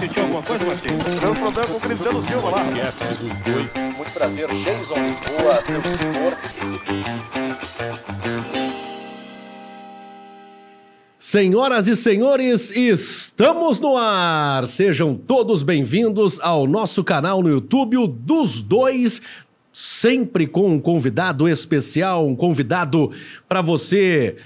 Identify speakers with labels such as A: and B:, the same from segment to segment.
A: Sentiu alguma coisa, Martins? Problema com o Cristiano Silva lá.
B: Muito prazer, Jason Lisboa, seu tutor.
C: Senhoras e senhores, estamos no ar! Sejam todos bem-vindos ao nosso canal no YouTube, o dos dois, sempre com um convidado especial, um convidado para você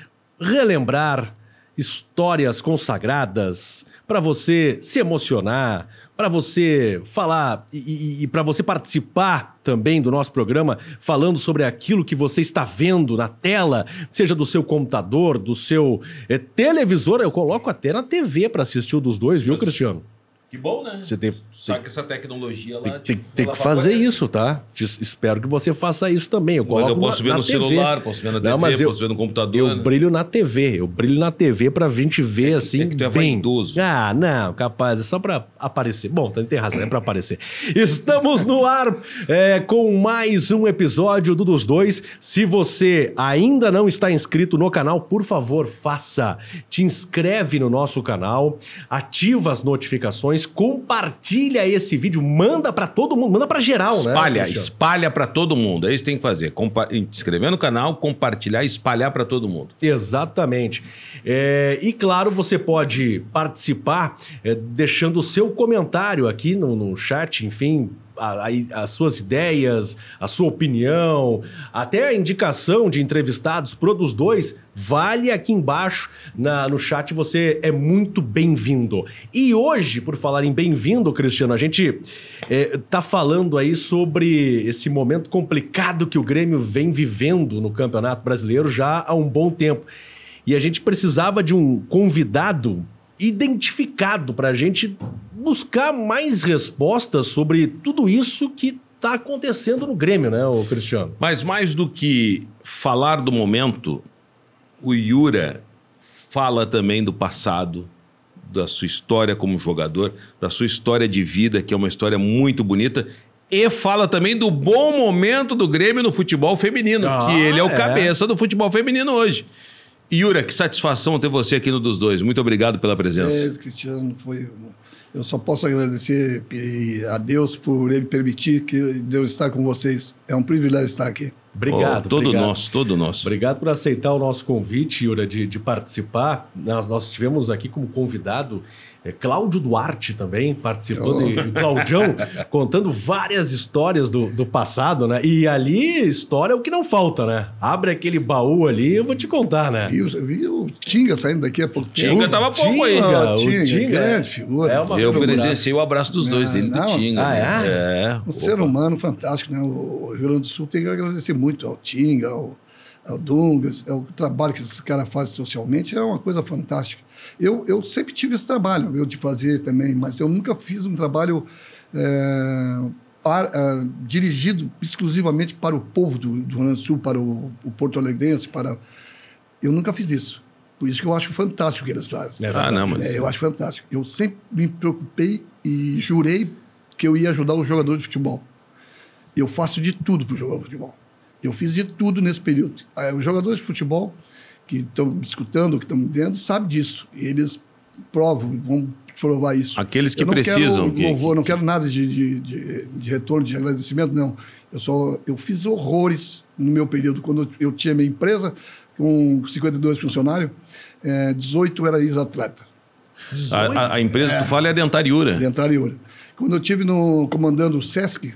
C: relembrar histórias consagradas, para você se emocionar, para você falar e, e- e para você participar também do nosso programa, falando sobre aquilo que você está vendo na tela, seja do seu computador, do seu eh, televisor. Eu coloco até na TV para assistir o dos dois, viu, Cristiano?
D: Que bom, né?
C: Você tem,
D: Saca essa tecnologia
C: tem,
D: lá.
C: tem-
D: tipo,
C: tem que fazer isso, tá? Te- espero que você faça isso também. Eu
D: Mas eu posso
C: na-
D: ver no
C: TV.
D: celular, posso ver na TV,
C: Não, mas eu-
D: posso ver no computador.
C: Eu
D: né?
C: brilho na TV, eu brilho na TV pra gente ver assim.
D: é que tu é
C: bem.
D: vaidoso.
C: Ah, não, capaz, é só pra aparecer. Bom, tá- tem razão, é pra aparecer. Estamos no ar é, com mais um episódio do Dos Dois. Se você ainda não está inscrito no canal, por favor, faça. Te inscreve no nosso canal, ativa as notificações, compartilha esse vídeo, manda pra todo mundo, manda pra geral, né?
D: Espalha,
C: Cristiano?
D: espalha pra todo mundo. É isso que tem que fazer. Compa inscrever no canal, compartilhar espalhar pra todo mundo.
C: Exatamente. É, e claro, você pode participar é, deixando o seu comentário aqui no, no chat, enfim. A- as suas ideias, a sua opinião, até a indicação de entrevistados pro dos dois, vale aqui embaixo na- no chat. Você é muito bem-vindo. E hoje, por falar em bem-vindo, Cristiano, a gente é, tá falando aí sobre esse momento complicado que o Grêmio vem vivendo no Campeonato Brasileiro já há um bom tempo. E a gente precisava de um convidado identificado para a gente buscar mais respostas sobre tudo isso que está acontecendo no Grêmio, né, ô Cristiano?
D: Mas mais do que falar do momento, o Yura fala também do passado, da sua história como jogador, da sua história de vida, que é uma história muito bonita. E fala também do bom momento do Grêmio no futebol feminino,
C: Ah,
D: que ele é o
C: é.
D: cabeça do futebol feminino hoje. Yura, que satisfação ter você aqui no dos dois. Muito obrigado pela presença.
E: É, Cristiano, foi. Eu só posso agradecer e a Deus por ele permitir que Deus estar com vocês. É um privilégio estar aqui.
C: Obrigado.
D: Oh, todo
C: obrigado.
D: nosso, todo nosso.
C: Obrigado por aceitar o nosso convite, Yura, de, de participar. Nós, nós tivemos aqui como convidado é, Cláudio Duarte também, participando,
E: Oh.
C: e, e Claudião, contando várias histórias do, do passado, né? E ali, história é o que não falta, né? Abre aquele baú ali, eu vou te contar, né?
E: E o Tinga saindo daqui a pouco
D: Tinga tava pouco aí.
E: Ah,
C: o
E: Tinga,
C: Tinga,
E: grande
C: é-
E: figura.
C: é uma
D: Eu
C: figuraça.
D: presenciei o abraço dos dois, dele e do. Tinga.
C: Ah,
D: né?
C: é?
D: É.
E: Um
D: Opa.
E: ser humano fantástico, né? O Rio Grande do Sul tem que agradecer muito ao Tinga, ao, ao Dungas, ao trabalho que esses caras fazem socialmente, é uma coisa fantástica. Eu, eu sempre tive esse trabalho, eu de fazer também, mas eu nunca fiz um trabalho é, par- ah, dirigido exclusivamente para o povo do, do Rio Grande do Sul, para o, o Porto Alegrense, para... Eu nunca fiz isso. Por isso que eu acho fantástico o que eles fazem.
C: É
D: Ah,
C: verdade.
D: não, mas.
E: É, eu acho fantástico. Eu sempre me preocupei e jurei que eu ia ajudar os jogadores de futebol. Eu faço de tudo para o jogador de futebol. Eu fiz de tudo nesse período. Ah, Os jogadores de futebol que estão me escutando, que estão me vendo, sabem disso. E eles provam, vão provar isso.
D: Aqueles que
E: eu não
D: precisam.
E: Quero
D: que-
E: louvor, não quero nada de, de, de, de retorno, de agradecimento, não. Eu só eu fiz horrores no meu período. Quando eu, eu tinha minha empresa, com 52 funcionários, eh, 18 era ex-atleta.
D: A, a- empresa que tu fala é a Dentariura.
E: Dentário. Quando eu tive no comandando o Sesc,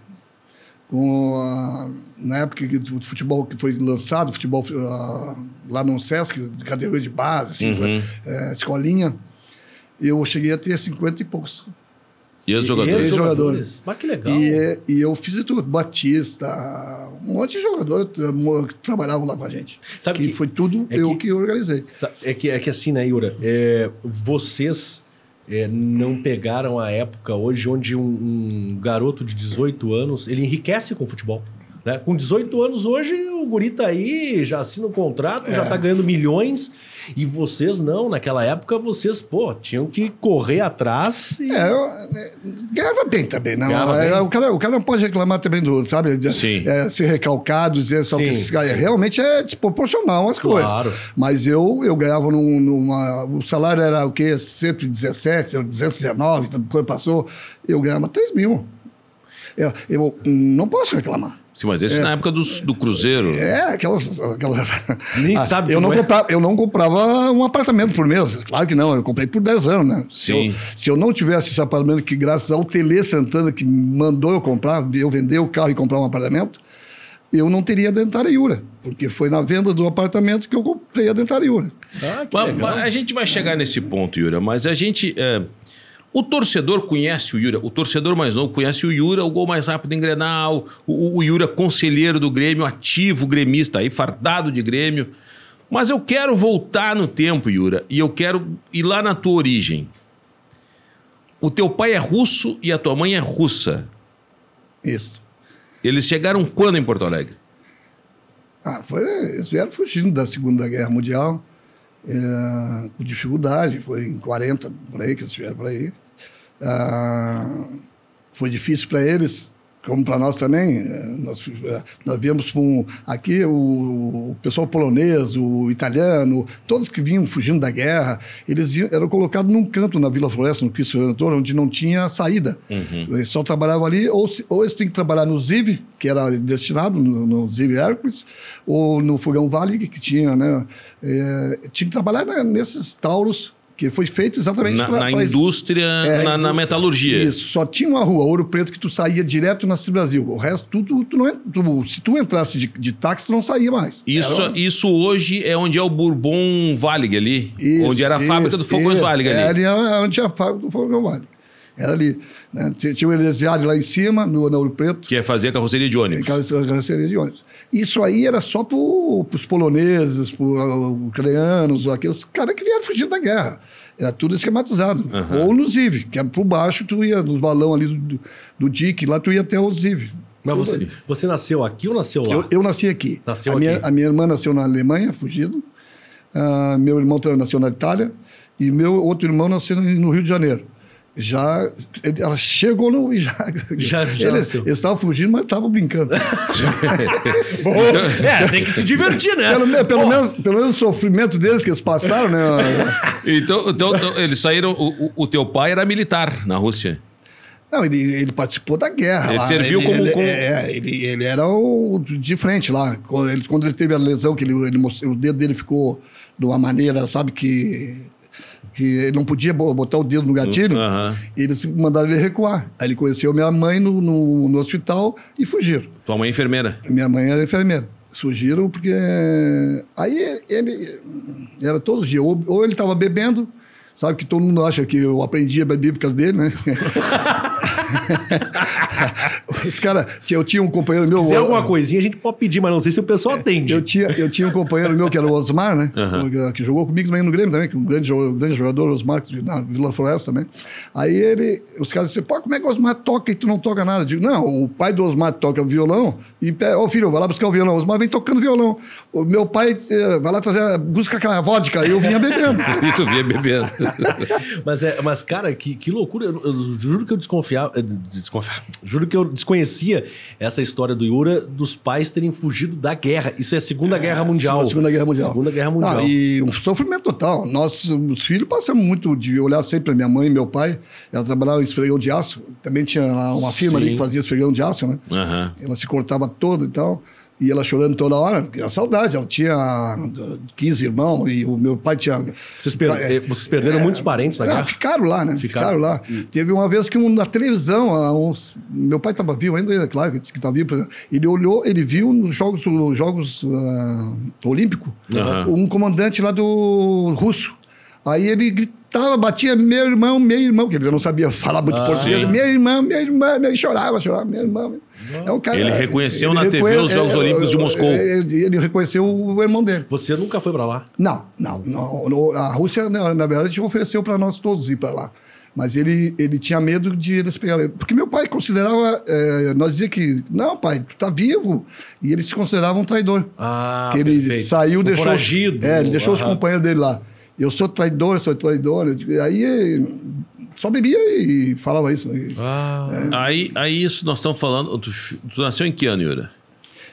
E: com a- na época que o futebol que foi lançado, futebol ah, lá no Sesc, de categoria de base, assim,
D: Uhum.
E: foi, eh, escolinha, eu cheguei a ter 50 e poucos.
D: E os jogadores?
E: Ex-jogadores.
C: Mas que legal.
E: E, eh, e eu fiz de tudo, Batista, um monte de jogador que trabalhavam lá com a gente.
C: Sabe
E: que,
C: que-
E: foi tudo
C: é
E: eu
C: que-
E: que organizei.
C: É que, é que assim, né, Yura? É, vocês é, não pegaram a época hoje onde um, um garoto de 18 anos ele enriquece com o futebol. Né? Com 18 anos hoje, o guri tá aí, já assina um contrato, já tá ganhando milhões. E vocês não, naquela época vocês, pô, tinham que correr atrás e...
E: É, eu, é, ganhava bem também, não. É,
C: bem.
E: O, cara, o cara não pode reclamar também do, sabe,
D: Sim.
E: é, ser recalcado, dizer só
C: Sim,
E: que esse cara-
C: sim.
E: realmente é desproporcional as
C: Claro.
E: coisas. Mas eu, eu ganhava num- numa. O salário era o quê? 117, 219, depois passou, eu ganhava 3 mil. Eu, eu não posso reclamar.
D: Sim, mas esse na época dos- do, Cruzeiro.
E: É, aquelas. aquelas...
C: Nem sabe
E: eu não,
C: é.
E: comprava, eu não comprava um apartamento por mês. Claro que não, eu comprei por 10 anos, né? Se
D: Sim.
E: eu, se eu não tivesse esse apartamento, que graças ao Tele Santana, que mandou eu comprar, eu vender o carro e comprar um apartamento, eu não teria a Dentária Iura. Porque foi na venda do apartamento que eu comprei a Dentária Iura.
C: Ah, que
D: Mas-
C: legal.
D: mas a gente vai chegar nesse ponto, Yura, mas a gente. é, o torcedor conhece o Yura, o torcedor mais novo conhece o Yura, o gol mais rápido em Grenal, o, o Yura conselheiro do Grêmio, ativo gremista aí, fardado de Grêmio. Mas eu quero voltar no tempo, Yura, e eu quero ir lá na tua origem. O teu pai é russo e a tua mãe é russa.
E: Isso.
D: Eles chegaram quando em Porto Alegre?
E: Ah, foi, eles vieram fugindo da Segunda Guerra Mundial, é, com dificuldade, foi em 40, por aí, que eles vieram por aí. Ah, foi difícil para eles, como para nós também. É, Nós, é, nós viemos com aqui o, o pessoal polonês, o italiano, todos que vinham fugindo da guerra, eles iam- eram colocados num canto na Vila Floresta, no Cristo Redentor, onde não tinha saída. Eles só trabalhavam ali, ou, ou eles tinham que trabalhar no ZIV, que era destinado no, no ZIV Hércules, ou no Fogão Vale, que, que tinha, né? É, tinha que trabalhar né, nesses tauros, que foi feito exatamente
D: Na,
E: pra-
D: na
E: pra-
D: indústria,
E: é,
D: na, na
E: indústria.
D: metalurgia.
E: Isso, só tinha uma rua, Ouro Preto, que tu saía direto na Cidade Brasil. O resto, tudo, tu não, tu- se tu entrasse de, de táxi, tu não saía mais.
D: Isso,
E: Era-
D: isso hoje é onde é o Bourbon Valig ali.
E: Isso,
D: onde era a fábrica do
E: isso,
D: Fogões
E: isso.
D: Valig
E: É,
D: ali.
E: ali era onde tinha a fábrica do Fogão Vale. Era ali. Né? Tinha o Elesiário lá em cima, no, Ouro Preto.
D: Que é fazer a carroceria de ônibus.
E: Aquelas carrocerias de ônibus. Isso aí era só para os poloneses, para os ucranianos, aqueles caras que vieram fugindo da guerra. Era tudo esquematizado. Ou no ZIV, que era por baixo, tu ia nos balão ali do, do, DIC, lá tu ia até o ZIV.
C: Mas você, você nasceu aqui ou nasceu lá?
E: Eu, eu nasci aqui.
C: Nasceu
E: a Minha,
C: aqui.
E: a minha irmã nasceu na Alemanha, fugido. Ah, meu irmão também nasceu na Itália. E meu outro irmão nasceu no Rio de Janeiro. Já, ele- ela chegou no. Já,
C: Já- já
E: eles,
C: nasceu.
E: eles estavam fugindo, mas estavam brincando.
C: é, tem que se divertir, né?
E: Pelo, pelo menos, pelo menos o sofrimento deles que eles passaram, né?
D: Então, então, então, eles saíram. O, o- o teu pai era militar na Rússia.
E: Não, ele, ele participou da guerra.
D: Ele
E: lá.
D: serviu
E: ele,
D: como-
E: Ele,
D: como-
E: é, ele, ele era o de frente lá. Quando ele, quando ele teve a lesão, que ele, ele mostrou- o dedo dele ficou de uma maneira, sabe, que, que ele não podia bo- botar o dedo no gatilho,
D: Aham.
E: eles mandaram ele recuar. Aí ele conheceu minha mãe no, no, no hospital e fugiram.
D: Tua mãe é enfermeira.
E: Minha mãe era enfermeira. Fugiram porque. Aí ele era todos os dias. Ou, ou ele estava bebendo, sabe que todo mundo acha que eu aprendi a beber por causa dele, né? Os caras. Eu tinha um companheiro meu.
C: Se alguma coisinha, a gente pode pedir, mas não sei se o pessoal atende.
E: Eu tinha, eu tinha um companheiro meu que era o Osmar, né?
D: Aham.
E: Que, jogou comigo também no Grêmio também, que um grande, jo- grande jogador, Osmar, na Vila Floresta também. Aí ele, os caras disseram, pô, como é que o Osmar toca e tu não toca nada? Eu digo, não, o pai do Osmar toca violão e, ô filho, vai lá buscar o violão. O Osmar vem tocando violão. O meu pai eh, vai lá trazer, busca aquela vodka. E eu vinha bebendo.
D: E tu via bebendo.
C: Mas, é, mas cara, que, que loucura. Eu, eu juro que eu desconfiava, desconfiava. Juro que eu desconhecia essa história do Yura dos pais terem fugido da guerra. Isso é Segunda Guerra Mundial.
E: Segunda Guerra Mundial.
C: Segunda Guerra Mundial.
E: Ah, e um sofrimento total. Nós, os filhos, passamos muito de olhar sempre para minha mãe e meu pai. Ela trabalhava em esfregão de aço. Também tinha uma firma ali
C: Sim.
E: que fazia esfregão de aço, né?
D: Aham.
E: Ela se cortava toda e tal. E ela chorando toda hora, porque era saudade. Ela tinha 15 irmãos e o meu pai tinha.
C: Vocês, per- eh, vocês perderam muitos parentes
E: Ah,
C: guerra?
E: ficaram lá, né?
C: Ficaram.
E: Ficaram, lá. Teve uma vez que um, na televisão, há uns- meu pai estava vivo ainda, é claro que estava vivo. Ele olhou, ele viu nos Jogos, os jogos ah, Olímpicos,
D: Aham.
E: um comandante lá do russo. Aí ele gritava, batia, meu irmão, meu irmão, que ele não sabia falar muito português.
D: sim.
E: Meu irmão, meu irmão, ele chorava, chorava, meu irmão. É um cara,
D: Ele reconheceu na TV os Jogos Olímpicos de Moscou.
E: Ele, ele reconheceu o irmão dele.
C: Você nunca foi pra lá?
E: Não, não, não. A Rússia, na, verdade, ofereceu para nós todos ir para lá. Mas ele, ele tinha medo de eles pegarem. Porque meu pai considerava. eh, nós dizia que, não, pai, tu tá vivo. E ele se considerava um traidor.
C: Ah,
E: que ele
C: perfeito.
E: saiu,
C: Um
E: deixou.
C: foragido.
E: É, ele deixou os
C: Aham.
E: companheiros dele lá. Eu sou traidor, sou traidor. Aí só bebia e falava isso. né?
C: Ah,
D: Aí, aí isso nós estamos falando. Tu, tu nasceu em que ano, Yura?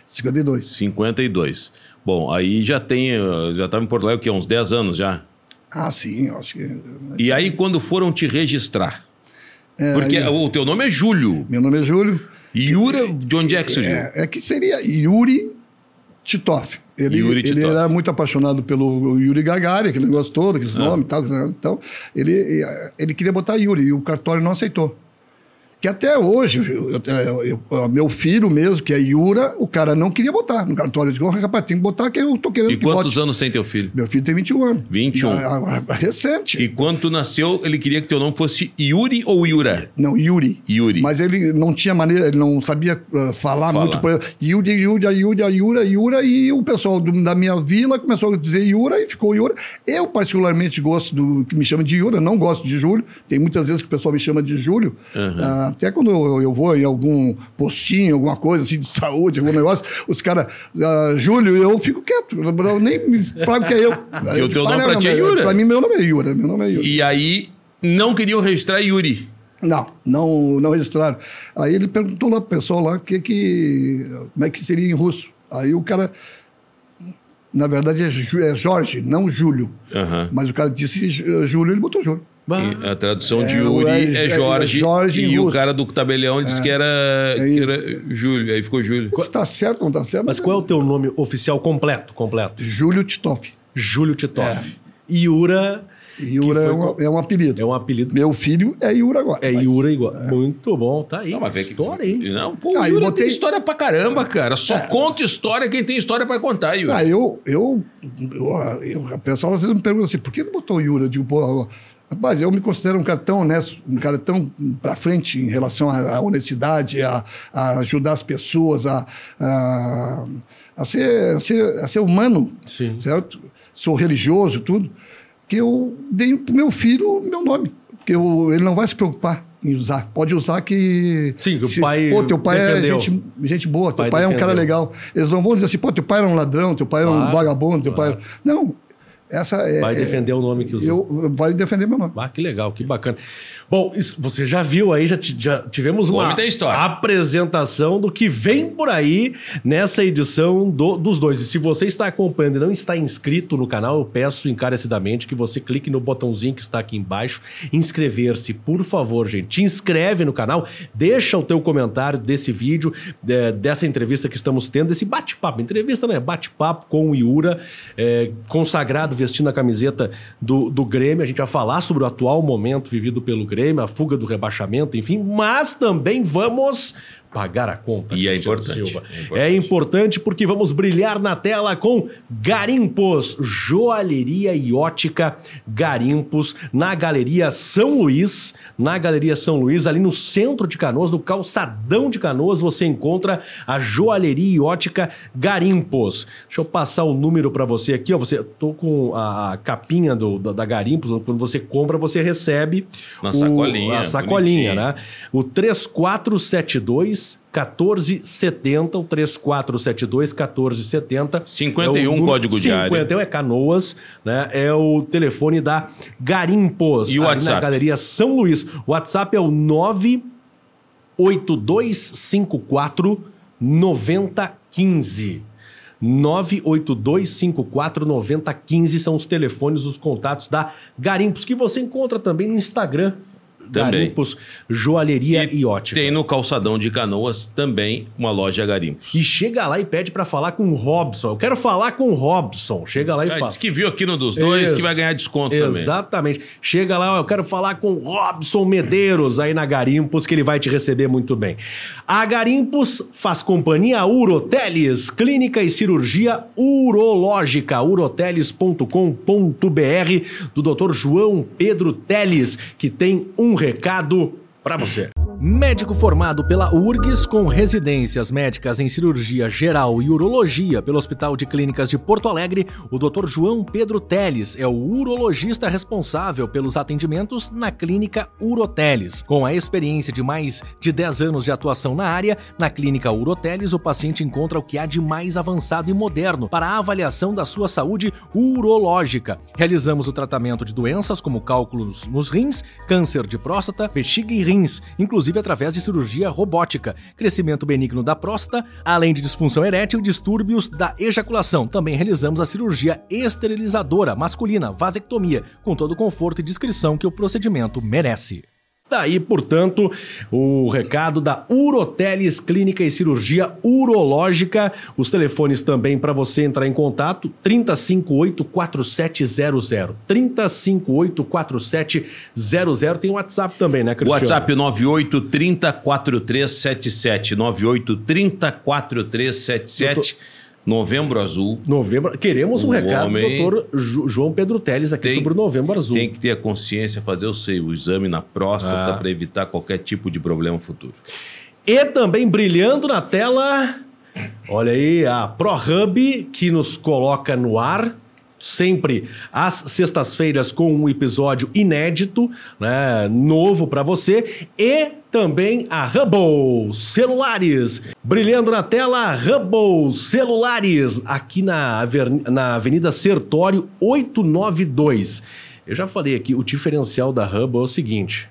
E: 52.
D: 52. Bom, aí já tem. Já estava em Porto Alegre, o quê? Uns 10 anos já.
E: Ah, sim, acho que.
D: E aí, quando foram te registrar?
E: É,
D: Porque
E: aí-
D: o teu nome é Júlio.
E: Meu nome é Júlio.
D: Yura, de onde é que surgiu?
E: É, é que seria Yuri Titoff. Ele,
D: Yuri
E: ele era muito apaixonado pelo Yuri Gagarin, aquele negócio todo, aqueles
D: Ah.
E: nomes e tal. Então, ele, ele queria botar Yuri e o cartório não aceitou. Que até hoje, eu- eu- eu- eu- meu filho mesmo, que é Yura, o cara não queria botar no cartório. Eu digo, rapaz, tem que botar que eu tô querendo
D: E
E: que
D: quantos
E: bote.
D: anos tem teu filho?
E: Meu filho tem 21 anos.
D: 21.
E: Ah, ah, recente.
D: E quando tu nasceu, ele queria que teu nome fosse Yuri ou Yura?
E: Não, Yuri.
D: Yuri.
E: Mas ele não tinha maneira, ele não sabia ah, falar
D: Fala.
E: muito. por Yuri, Yuri, Yuri, Yura, Yura, e o pessoal do- da minha vila começou a dizer Yura e ficou Yura. Eu, particularmente, gosto do que me chama de Yura, não gosto de Júlio. Tem muitas vezes que o pessoal me chama de Júlio. Ah, até quando eu, eu vou em algum postinho, alguma coisa assim de saúde, algum negócio, os caras, ah, Júlio, eu fico quieto. Eu nem me falo que é eu.
D: E o
E: Eu
D: teu
E: digo, "Ah,
D: nome pra ti é Yura?"
E: Pra mim, meu nome é Yura. Meu nome é Yura.
D: E aí, não queriam registrar Yuri.
E: Não, não, não registraram. Aí ele perguntou lá pro pessoal lá que, que, como é que seria em russo. Aí o cara, na verdade é, é Jorge, não Júlio.
D: Aham.
E: Mas o cara disse Júlio, ele botou Júlio.
D: E a tradução de
E: É,
D: Yuri
E: é-
D: é,
E: é-
D: Jorge,
E: é Jorge
D: e o cara do tabelião disse que era, que era Júlio, aí ficou Júlio.
E: Se tá certo ou não tá certo?
C: mas qual é o teu nome oficial completo? Completo.
E: Júlio Titoff.
C: Júlio Titoff. Yura
E: Yura
C: foi
E: é, um, é um apelido.
C: é um apelido.
E: Meu filho é Yura agora.
C: É
E: mas-
C: Yura igual. Muito bom, tá aí.
D: Não, mas vê que
C: História, hein?
D: Não, pô,
E: Ah,
D: Yura
E: botei-
D: tem história pra caramba, cara. Só conta história quem tem história pra contar, Yura.
E: Ah, eu, eu, eu, eu, a pessoa às vezes me pergunta assim, por que não botou Yura? Eu digo, pô, rapaz, eu me considero um cara tão honesto, um cara tão pra frente em relação à, à honestidade, a, a ajudar as pessoas, a, a, a ser, a, ser, a ser humano,
C: Sim.
E: certo? Sou religioso, tudo, que eu dei pro meu filho meu nome, porque eu, ele não vai se preocupar em usar. Pode usar que...
C: Sim, que o pai
E: Pô, teu pai
C: defendeu.
E: é gente, gente boa, teu
C: pai
E: pai, é um cara legal. Eles não vão dizer assim, pô, teu pai era um ladrão, teu pai era um vagabundo, teu
C: claro.
E: pai... Não, essa é...
C: Vai
E: é-
C: defender o nome que usou.
E: Eu, vai defender meu nome.
C: Ah, que legal, que bacana. Bom, isso, você já viu aí, já, já tivemos uma apresentação do que vem por aí nessa edição do- dos dois. E se você está acompanhando e não está inscrito no canal, eu peço encarecidamente que você clique no botãozinho que está aqui embaixo, inscrever-se, por favor, gente. Te inscreve no canal, deixa o teu comentário desse vídeo, de- dessa entrevista que estamos tendo, desse bate-papo. Entrevista, né? Bate-papo com o Iura, é, consagrado vestindo a camiseta do, do Grêmio. A gente vai falar sobre o atual momento vivido pelo Grêmio, a fuga do rebaixamento, enfim, mas também vamos pagar a conta.
D: E é importante,
C: Silva.
D: é importante.
C: É importante porque vamos brilhar na tela com Garimpos, joalheria e ótica Garimpos, na Galeria São Luís, na Galeria São Luís, ali no centro de Canoas, no calçadão de Canoas, você encontra a joalheria e ótica Garimpos. Deixa eu passar o número para você aqui, ó, você tô com a capinha do, da, da Garimpos, quando você compra, você recebe
D: Na
C: o-
D: sacolinha,
C: a sacolinha,
D: bonitinho.
C: né? O 3472 1470, o 3472 1470.
D: 51
C: é o número-
D: código de área.
C: 51 é Canoas, né? É o telefone da Garimpos.
D: E o WhatsApp?
C: Na Galeria São Luís. O WhatsApp é o 98254 9015. 98254 9015 são os telefones, os contatos da Garimpos, que você encontra também no Instagram.
D: Também.
C: Garimpos, Joalheria e, Ótica.
D: Tem no calçadão de Canoas também uma loja Garimpos.
C: E chega lá e pede pra falar com o Robson. Eu quero falar com o Robson. Chega lá e
D: Ah,
C: fala.
D: diz que viu aqui no dos dois
C: Isso.
D: que vai ganhar desconto também.
C: Exatamente. Chega lá, eu quero falar com o Robson Medeiros aí na Garimpos, que ele vai te receber muito bem. A Garimpos faz companhia a Uroteles, clínica e cirurgia urológica, uroteles.com.br, do Dr. João Pedro Teles, que tem um recado pra você. Médico formado pela URGS com residências médicas em cirurgia geral e urologia pelo Hospital de Clínicas de Porto Alegre, o Dr. João Pedro Teles é o urologista responsável pelos atendimentos na clínica Uroteles. Com a experiência de mais de 10 anos de atuação na área, na clínica Uroteles o paciente encontra o que há de mais avançado e moderno para a avaliação da sua saúde urológica. Realizamos o tratamento de doenças como cálculos nos rins, câncer de próstata, bexiga e rins, inclusive através de cirurgia robótica, crescimento benigno da próstata, além de disfunção erétil e distúrbios da ejaculação. Também realizamos a cirurgia esterilizadora masculina, vasectomia, com todo o conforto e discrição que o procedimento merece. Daí, portanto, o recado da Uroteles Clínica e Cirurgia Urológica. Os telefones também para você entrar em contato: 358-4700. 358-4700. Tem o WhatsApp também, né, Cristiano?
D: WhatsApp 98304377. 98304377. Novembro Azul.
C: Novembro. Queremos um recado do doutor João Pedro Teles aqui
D: tem-
C: sobre o Novembro Azul.
D: Tem que ter a consciência, fazer o, seu, exame na próstata
C: Ah.
D: para evitar qualquer tipo de problema futuro.
C: E também brilhando na tela, olha aí, a ProHub que nos coloca no ar. Sempre às sextas-feiras com um episódio inédito, né, novo para você. E também a Hubble Celulares. Brilhando na tela, Hubble Celulares, aqui na, na Avenida Sertório 892. Eu já falei aqui, o diferencial da Hubble é o seguinte: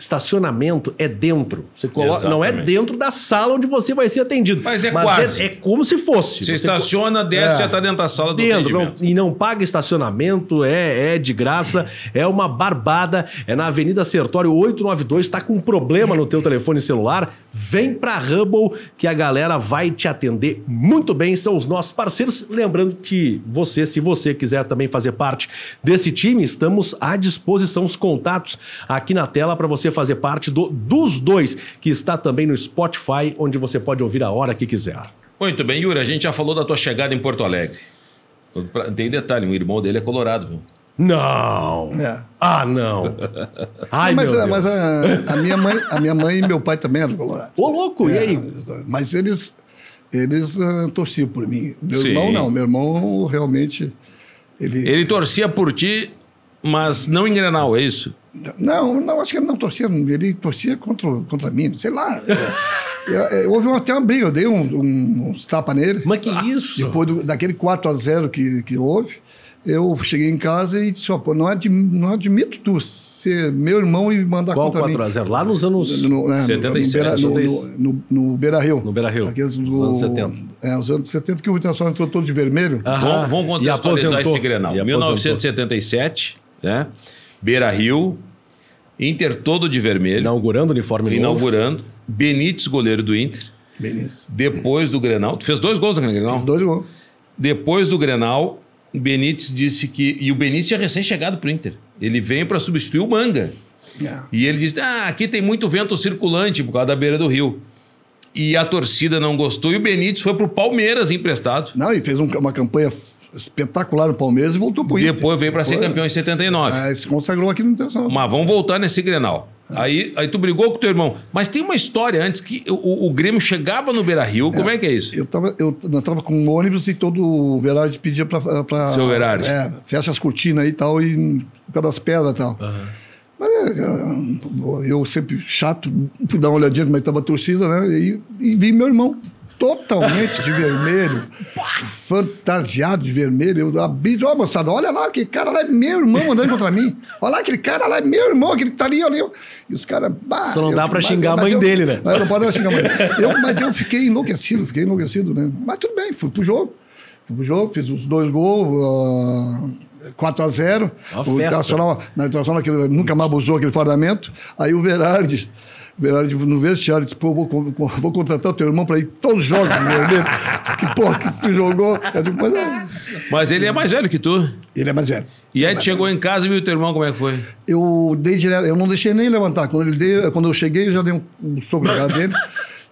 C: estacionamento é dentro. Você coloca, não é
D: Exatamente.
C: dentro da sala onde você vai ser atendido.
D: Mas é quase.
C: É, é como se fosse.
D: Você estaciona, desce,
C: É.
D: já está dentro da sala do
C: Dentro, não- e não paga estacionamento, é, é de graça, é uma barbada, é na Avenida Sertório 892, tá com um problema no teu telefone celular, vem pra Hubble que a galera vai te atender muito bem, são os nossos parceiros, lembrando que você, se você quiser também fazer parte desse time, estamos à disposição, os contatos aqui na tela para você fazer parte do, dos dois, que está também no Spotify, onde você pode ouvir a hora que quiser.
D: Muito bem, Yuri, a gente já falou da tua chegada em Porto Alegre. Tem detalhe, o irmão dele é colorado, viu?
C: Não!
E: É.
C: Ah, não! Ai,
E: mas
C: meu
E: a,
C: Deus.
E: mas a, a minha mãe, a minha mãe e meu pai também eram colorados.
C: Ô, louco, e
E: É,
C: aí?
E: Mas eles, eles ah, torciam por mim. Meu
D: Sim.
E: irmão não, meu irmão realmente. Ele,
D: Ele torcia por ti, mas não em Grenal, é isso?
E: Não, não, acho que ele não torcia, ele torcia contra, contra mim, sei lá. É, é, houve uma- até uma briga, eu dei um, um, uns tapas nele.
C: Mas que isso?
E: Depois do- daquele 4 a 0 que, que houve, eu cheguei em casa e disse, ó, pô, não, admi- não admito tu ser meu irmão e mandar
C: Qual
E: contra mim.
C: 4x0? Lá nos anos.
E: No, né, no-
D: 77,
E: no, Beira, no, no, no Beira Rio.
C: No Beira-Rio,
E: Aqueles do,
C: nos anos 70.
E: É, os anos 70 que o Internacional entrou todo de vermelho.
C: Aham.
D: Vamos, vamos contextualizar esse Grenal.
C: E aposentou.
D: 1977, né? Beira Rio, Inter todo de vermelho,
C: Inaugurando o uniforme novo.
D: inaugurando. Benítez, goleiro do Inter.
E: Beleza.
D: Depois do Grenal, tu fez dois gols naquele Grenal?
E: Os dois gols.
D: Depois do Grenal, o Benítez disse que. E o Benítez tinha recém-chegado pro Inter. Ele veio para substituir o Manga.
E: É.
D: E ele disse: Ah, aqui tem muito vento circulante por causa da beira do rio. E a torcida não gostou e o Benítez foi pro Palmeiras emprestado.
E: Não, e fez um- uma campanha espetacular no Palmeiras e voltou pro Inter.
D: Depois veio para ser campeão em 79.
E: É, se consagrou aqui no Internacional.
D: Mas vamos voltar nesse Grenal. Aí, aí tu brigou com teu irmão. Mas tem uma história antes que o, o Grêmio chegava no Beira Rio. Como é que é isso?
E: Eu tava, eu, nós tava com um ônibus e todo o Verardi pedia pra
D: Seu Verardi.
E: É, fecha as cortinas aí e tal, e por causa das pedras e tal. Mas é, eu sempre chato, fui dar uma olhadinha como é que tava a torcida, né? E, e vi meu irmão totalmente de vermelho, fantasiado de vermelho. Eu abri, ó, moçada, olha lá, aquele cara lá é meu irmão andando contra mim. Olha lá, aquele cara lá é meu irmão, aquele que tá ali, olha. E os caras.
C: Só não dá pra
E: mas-
C: xingar a mãe
E: eu-
C: dele, né?
E: não pode xingar a mãe. Eu, mas eu fiquei enlouquecido, fiquei enlouquecido, né? Mas tudo bem, fui pro jogo. Fui pro jogo, fiz os dois gols, ah, 4 a 0
C: Uma
E: O
C: festa.
E: Internacional, na Internacional, aquele, nunca mais abusou aquele fardamento. Aí o Verardi, o Verardi no vestiário disse, pô, vou, vou contratar o teu irmão para ir todos os jogos do vermelho. que porra que tu jogou. Digo, "Pois é."
D: Mas ele é mais velho que tu.
E: Ele é mais velho.
D: E aí tu chegou em casa e viu teu irmão como é que foi?
E: Eu dei direto, eu não deixei nem levantar. Quando, ele dei, quando eu cheguei, eu já dei um, um soco na cara dele.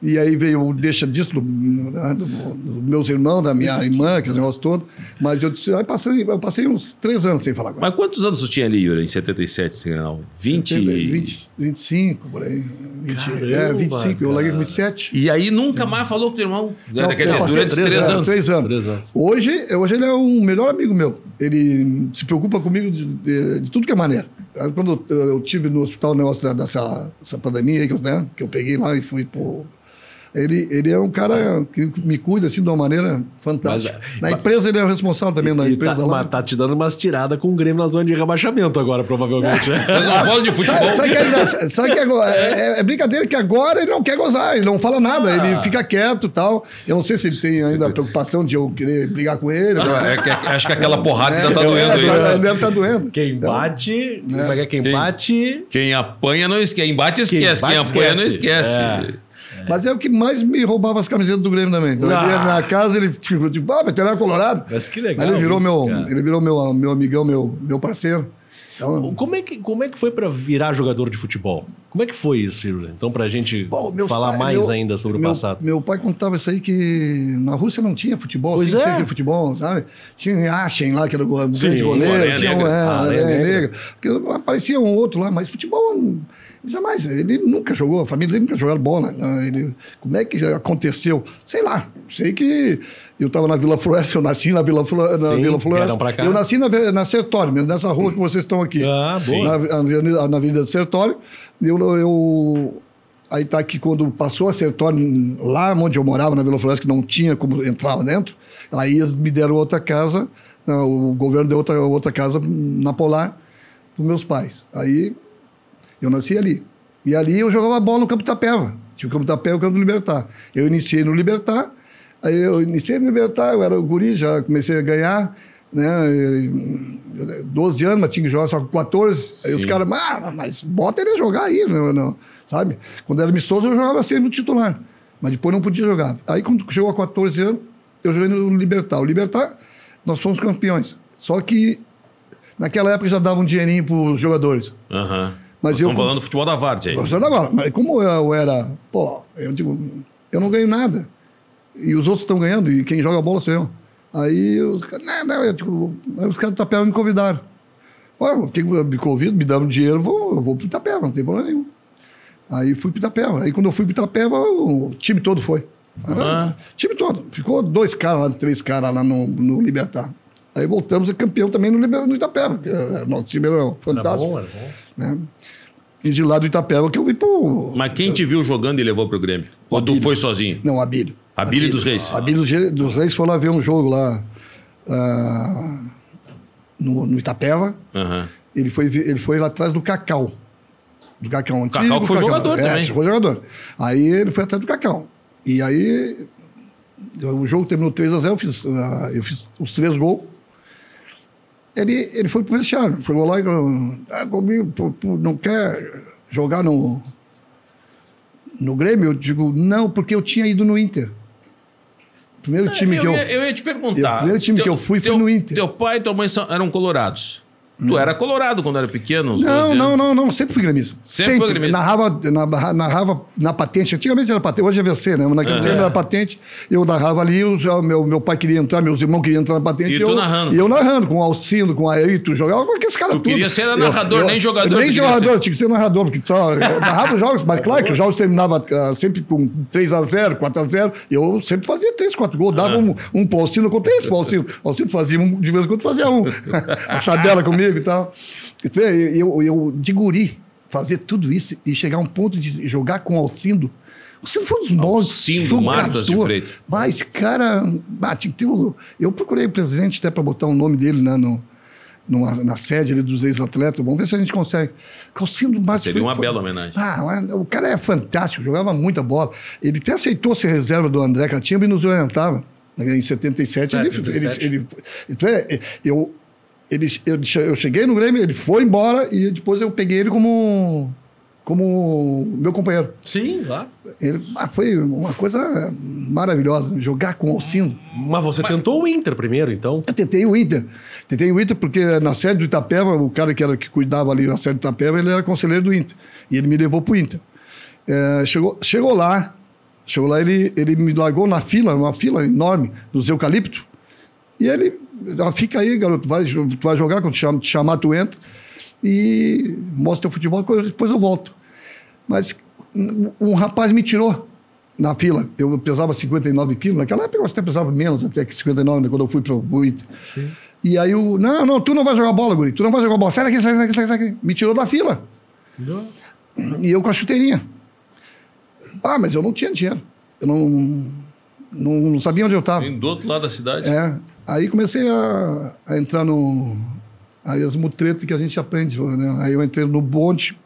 E: E aí veio o deixa disso do, do- dos meus irmãos, da minha irmã, aquele negócio todo. Mas eu disse, aí passei, eu passei uns três anos sem falar com ele.
D: Mas quantos anos tu tinha ali, Yuri, em 77, esse Grenal? 20?
E: 20, 25, por aí. 20,
C: Caramba,
E: é, 25, eu larguei com
C: cara.
E: 27.
D: E aí nunca mais falou com teu irmão?
E: Não,
D: Quer dizer, durante
C: três
D: três
C: anos.
D: anos.
E: Três anos.
C: Três anos.
E: Hoje, hoje ele é um melhor amigo meu. Ele se preocupa comigo de, de- de tudo que é maneira. Quando eu, eu tive no hospital o negócio da- dessa, dessa pandemia que eu, né, que eu peguei lá e fui pro. Ele, ele é um cara que me cuida assim de uma maneira fantástica.
C: Mas-
E: na empresa ele é o responsável também, na empresa
C: tá,
E: lá.
C: mas tá te dando umas tiradas com o Grêmio na zona de rebaixamento agora, provavelmente, né?
D: Vocês não falam de futebol?
E: Sabe, sabe que, é? Sabe que agora, é, é brincadeira que agora ele não quer gozar, ele não fala nada,
C: Ah.
E: ele fica quieto e tal. Eu não sei se ele tem ainda a preocupação de eu querer brigar com ele.
D: Não, é que- acho que aquela porrada
E: É,
D: ainda tá
E: é,
D: doendo aí.
E: tá- Deve estar doendo.
C: Quem
E: Então,
C: bate, como é que é? Quem,
D: Quem-
C: bate...
D: Quem apanha não esquece. Quem bate esquece. Quem,
C: bate,
D: apanha não
C: esquece.
E: Mas é o que mais me roubava as camisetas do Grêmio também. Então,
C: Ah.
E: ele ia na casa, ele ficou tipo, ah, veterinário colorado.
C: Mas que legal
E: Aí ele virou,
C: isso,
E: meu,
C: cara.
E: ele virou meu, meu amigão, meu, meu parceiro. Então,
C: Como é, que, como é que foi pra virar jogador de futebol? Como é que foi isso, Ciro? Então, pra gente
E: Bom,
C: falar
E: pais-
C: mais
E: meu-
C: ainda sobre
E: meu,
C: o passado.
E: Meu pai contava isso aí que na Rússia não tinha futebol,
C: Pois
E: assim,
C: é.
E: tinha futebol, sabe? Tinha o Yashin lá, que era o
C: Sim,
E: grande
C: o
E: goleiro, tinha um, é,
C: Ah, Aranha
E: Aranha
C: Negra.
E: Negra. Porque aparecia um outro lá, mas futebol jamais. Ele nunca jogou, a família dele nunca jogou bola. né? Ele, como é que aconteceu? Sei lá. Sei que eu estava na Vila Floresta, eu nasci na Vila, Flo, na
C: Sim,
E: Vila Floresta. Eu nasci na, na Sertório, mesmo nessa rua que vocês estão aqui.
C: Ah, boa.
E: Na, avenida, na Avenida Sertório. Eu, eu, aí tá que quando passou a Sertório, lá onde eu morava, na Vila Floresta, que não tinha como entrar lá dentro, aí eles me deram outra casa, não, o governo deu outra, outra casa na Polar para meus pais. Aí eu nasci ali. E ali eu jogava bola no Campo Tapeva. Tinha o Campo Tapeva e o Campo do Libertar. Eu iniciei no Libertar, aí eu iniciei no Libertar, eu era o guri, já comecei a ganhar, né? E, 12 anos, mas tinha que jogar só com 14. Aí os
D: Sim.
E: caras, ah, mas bota ele a jogar aí, não, não, sabe? Quando era amistoso, eu jogava sempre no titular. Mas depois não podia jogar. Aí quando chegou a 14 anos, eu joguei no Libertar. O Libertar, nós fomos campeões. Só que naquela época já dava um dinheirinho para os jogadores.
D: Aham.
E: Mas
D: Nós
E: eu-
D: Estamos falando do futebol da Várzea aí.
E: Gostava da bola. Mas como eu era, pô, eu digo, eu não ganho nada. E os outros estão ganhando, e quem joga bola sou eu. Aí os caras, não, não, eu aí os caras do Itapeva me convidaram. Olha, eu me convido, me dão dinheiro, eu vou, eu vou pro Itapeva, não tem problema nenhum. Aí fui pro Itapeva. Aí quando eu fui pro Itapeva, o time todo foi. Era-
D: Ah.
E: Time todo. Ficou dois caras lá, três caras lá no, no Libertar. Aí voltamos a campeão também no, no Itapeva. que, eh, Nosso time era
C: Era
E: fantástico.
C: bom, era bom.
E: né? E de lá do Itapeva que eu vim pro.
D: Mas quem te viu jogando e levou pro Grêmio? Ou tu
E: Abílio.
D: foi sozinho?
E: Não, Abílio.
D: Abílio dos Reis.
E: Abílio dos Reis foi lá ver um jogo lá ah, no, no Itapeva.
D: Aham.
E: Ele foi, ele foi lá atrás do Cacau. Do Cacau antigo.
D: Cacau que foi jogador
E: é,
D: também.
E: Foi jogador. Aí ele foi atrás do Cacau. E aí o jogo terminou 3x0, eu fiz, ah, eu fiz os três gols. Ele, ele foi pro vestiário, chegou lá e falou, ah, comigo, tu, tu não quer jogar no, no Grêmio? Eu digo, não, porque eu tinha ido no Inter. Primeiro time
D: eu,
E: que eu...
D: ia, eu ia te perguntar.
E: O primeiro time que eu fui foi
D: teu-
E: no Inter.
D: Teu pai e tua mãe são- eram colorados. Tu era colorado quando era pequeno? uns 12
E: Não, não, não, não, sempre fui gremista.
D: Sempre foi gremista.
E: Narrava, na- narrava na patente, antigamente era patente, hoje é VC, né? Mas naquele tempo era patente, eu narrava ali, eu já- meu, meu pai queria entrar, meus irmãos queriam entrar na patente.
D: E tu
E: eu,
D: narrando.
E: E eu narrando, com o Alcino, com o Ayrton, jogava com aqueles caras
D: Tu
E: tudo.
D: queria ser narrador,
E: eu-
D: nem jogador,
E: Nem jogador,
D: ser.
E: tinha que ser narrador, porque só narrava os jogos, mas claro que os jogos terminavam ah, sempre com 3x0, 4x0, e eu sempre fazia 3, 4 gols, dava um, um pro Alcino, contei isso pro Alcino. O Alcino fazia um, de vez em quando fazia um. a tabela comigo e tal. E vê, Eu, eu, de guri, fazer tudo isso e chegar a um ponto de jogar com o Alcindo. Alcindo foi um dos bons.
D: Alcindo Marcos de Freitas.
E: Mas cara. Ah, tinha que ter um- eu procurei o presidente até para botar o nome dele lá no, numa- na sede ali dos ex-atletas. Vamos ver se a gente consegue. Alcindo Marcos
D: Seria uma
E: foi-
D: bela homenagem.
E: ah, o cara é fantástico, jogava muita bola. Ele até aceitou ser reserva do André Catimba e nos orientava. Em 77, ele,
C: 77.
E: ele, ele, então é, eu, ele, eu, eu cheguei no Grêmio, ele foi embora e depois eu peguei ele como, como meu companheiro.
C: Sim, claro.
E: Ele, ah, foi uma coisa maravilhosa, jogar com o Alcindo.
C: Mas você tentou o Inter primeiro, então?
E: Eu tentei o Inter. Tentei o Inter porque na sede do Itapeva, o cara que, era, que cuidava ali na sede do Itapeva, ele era conselheiro do Inter. E ele me levou pro Inter. É, chegou, chegou lá, chegou lá, ele, ele me largou na fila, uma fila enorme, dos eucalipto. E ele, fica aí, garoto, vai, tu vai jogar, quando te cham- te chamar, tu entra. E mostra teu futebol, depois eu volto. Mas um, rapaz me tirou na fila. Eu pesava 59 quilos. Naquela época eu até pesava menos até que 59, né, quando eu fui para o Inter. E aí o. Não, não, tu não vai jogar bola, guri. Tu não vai jogar bola. Sai daqui, sai daqui, sai daqui. Me tirou da fila. E eu com a chuteirinha. Ah, mas eu não tinha dinheiro. Eu não, não, não sabia onde eu estava.
D: Do outro lado da cidade.
E: É. Aí comecei a, a entrar no. Aí as mutretas que a gente aprende. Né? Aí eu entrei no bonde.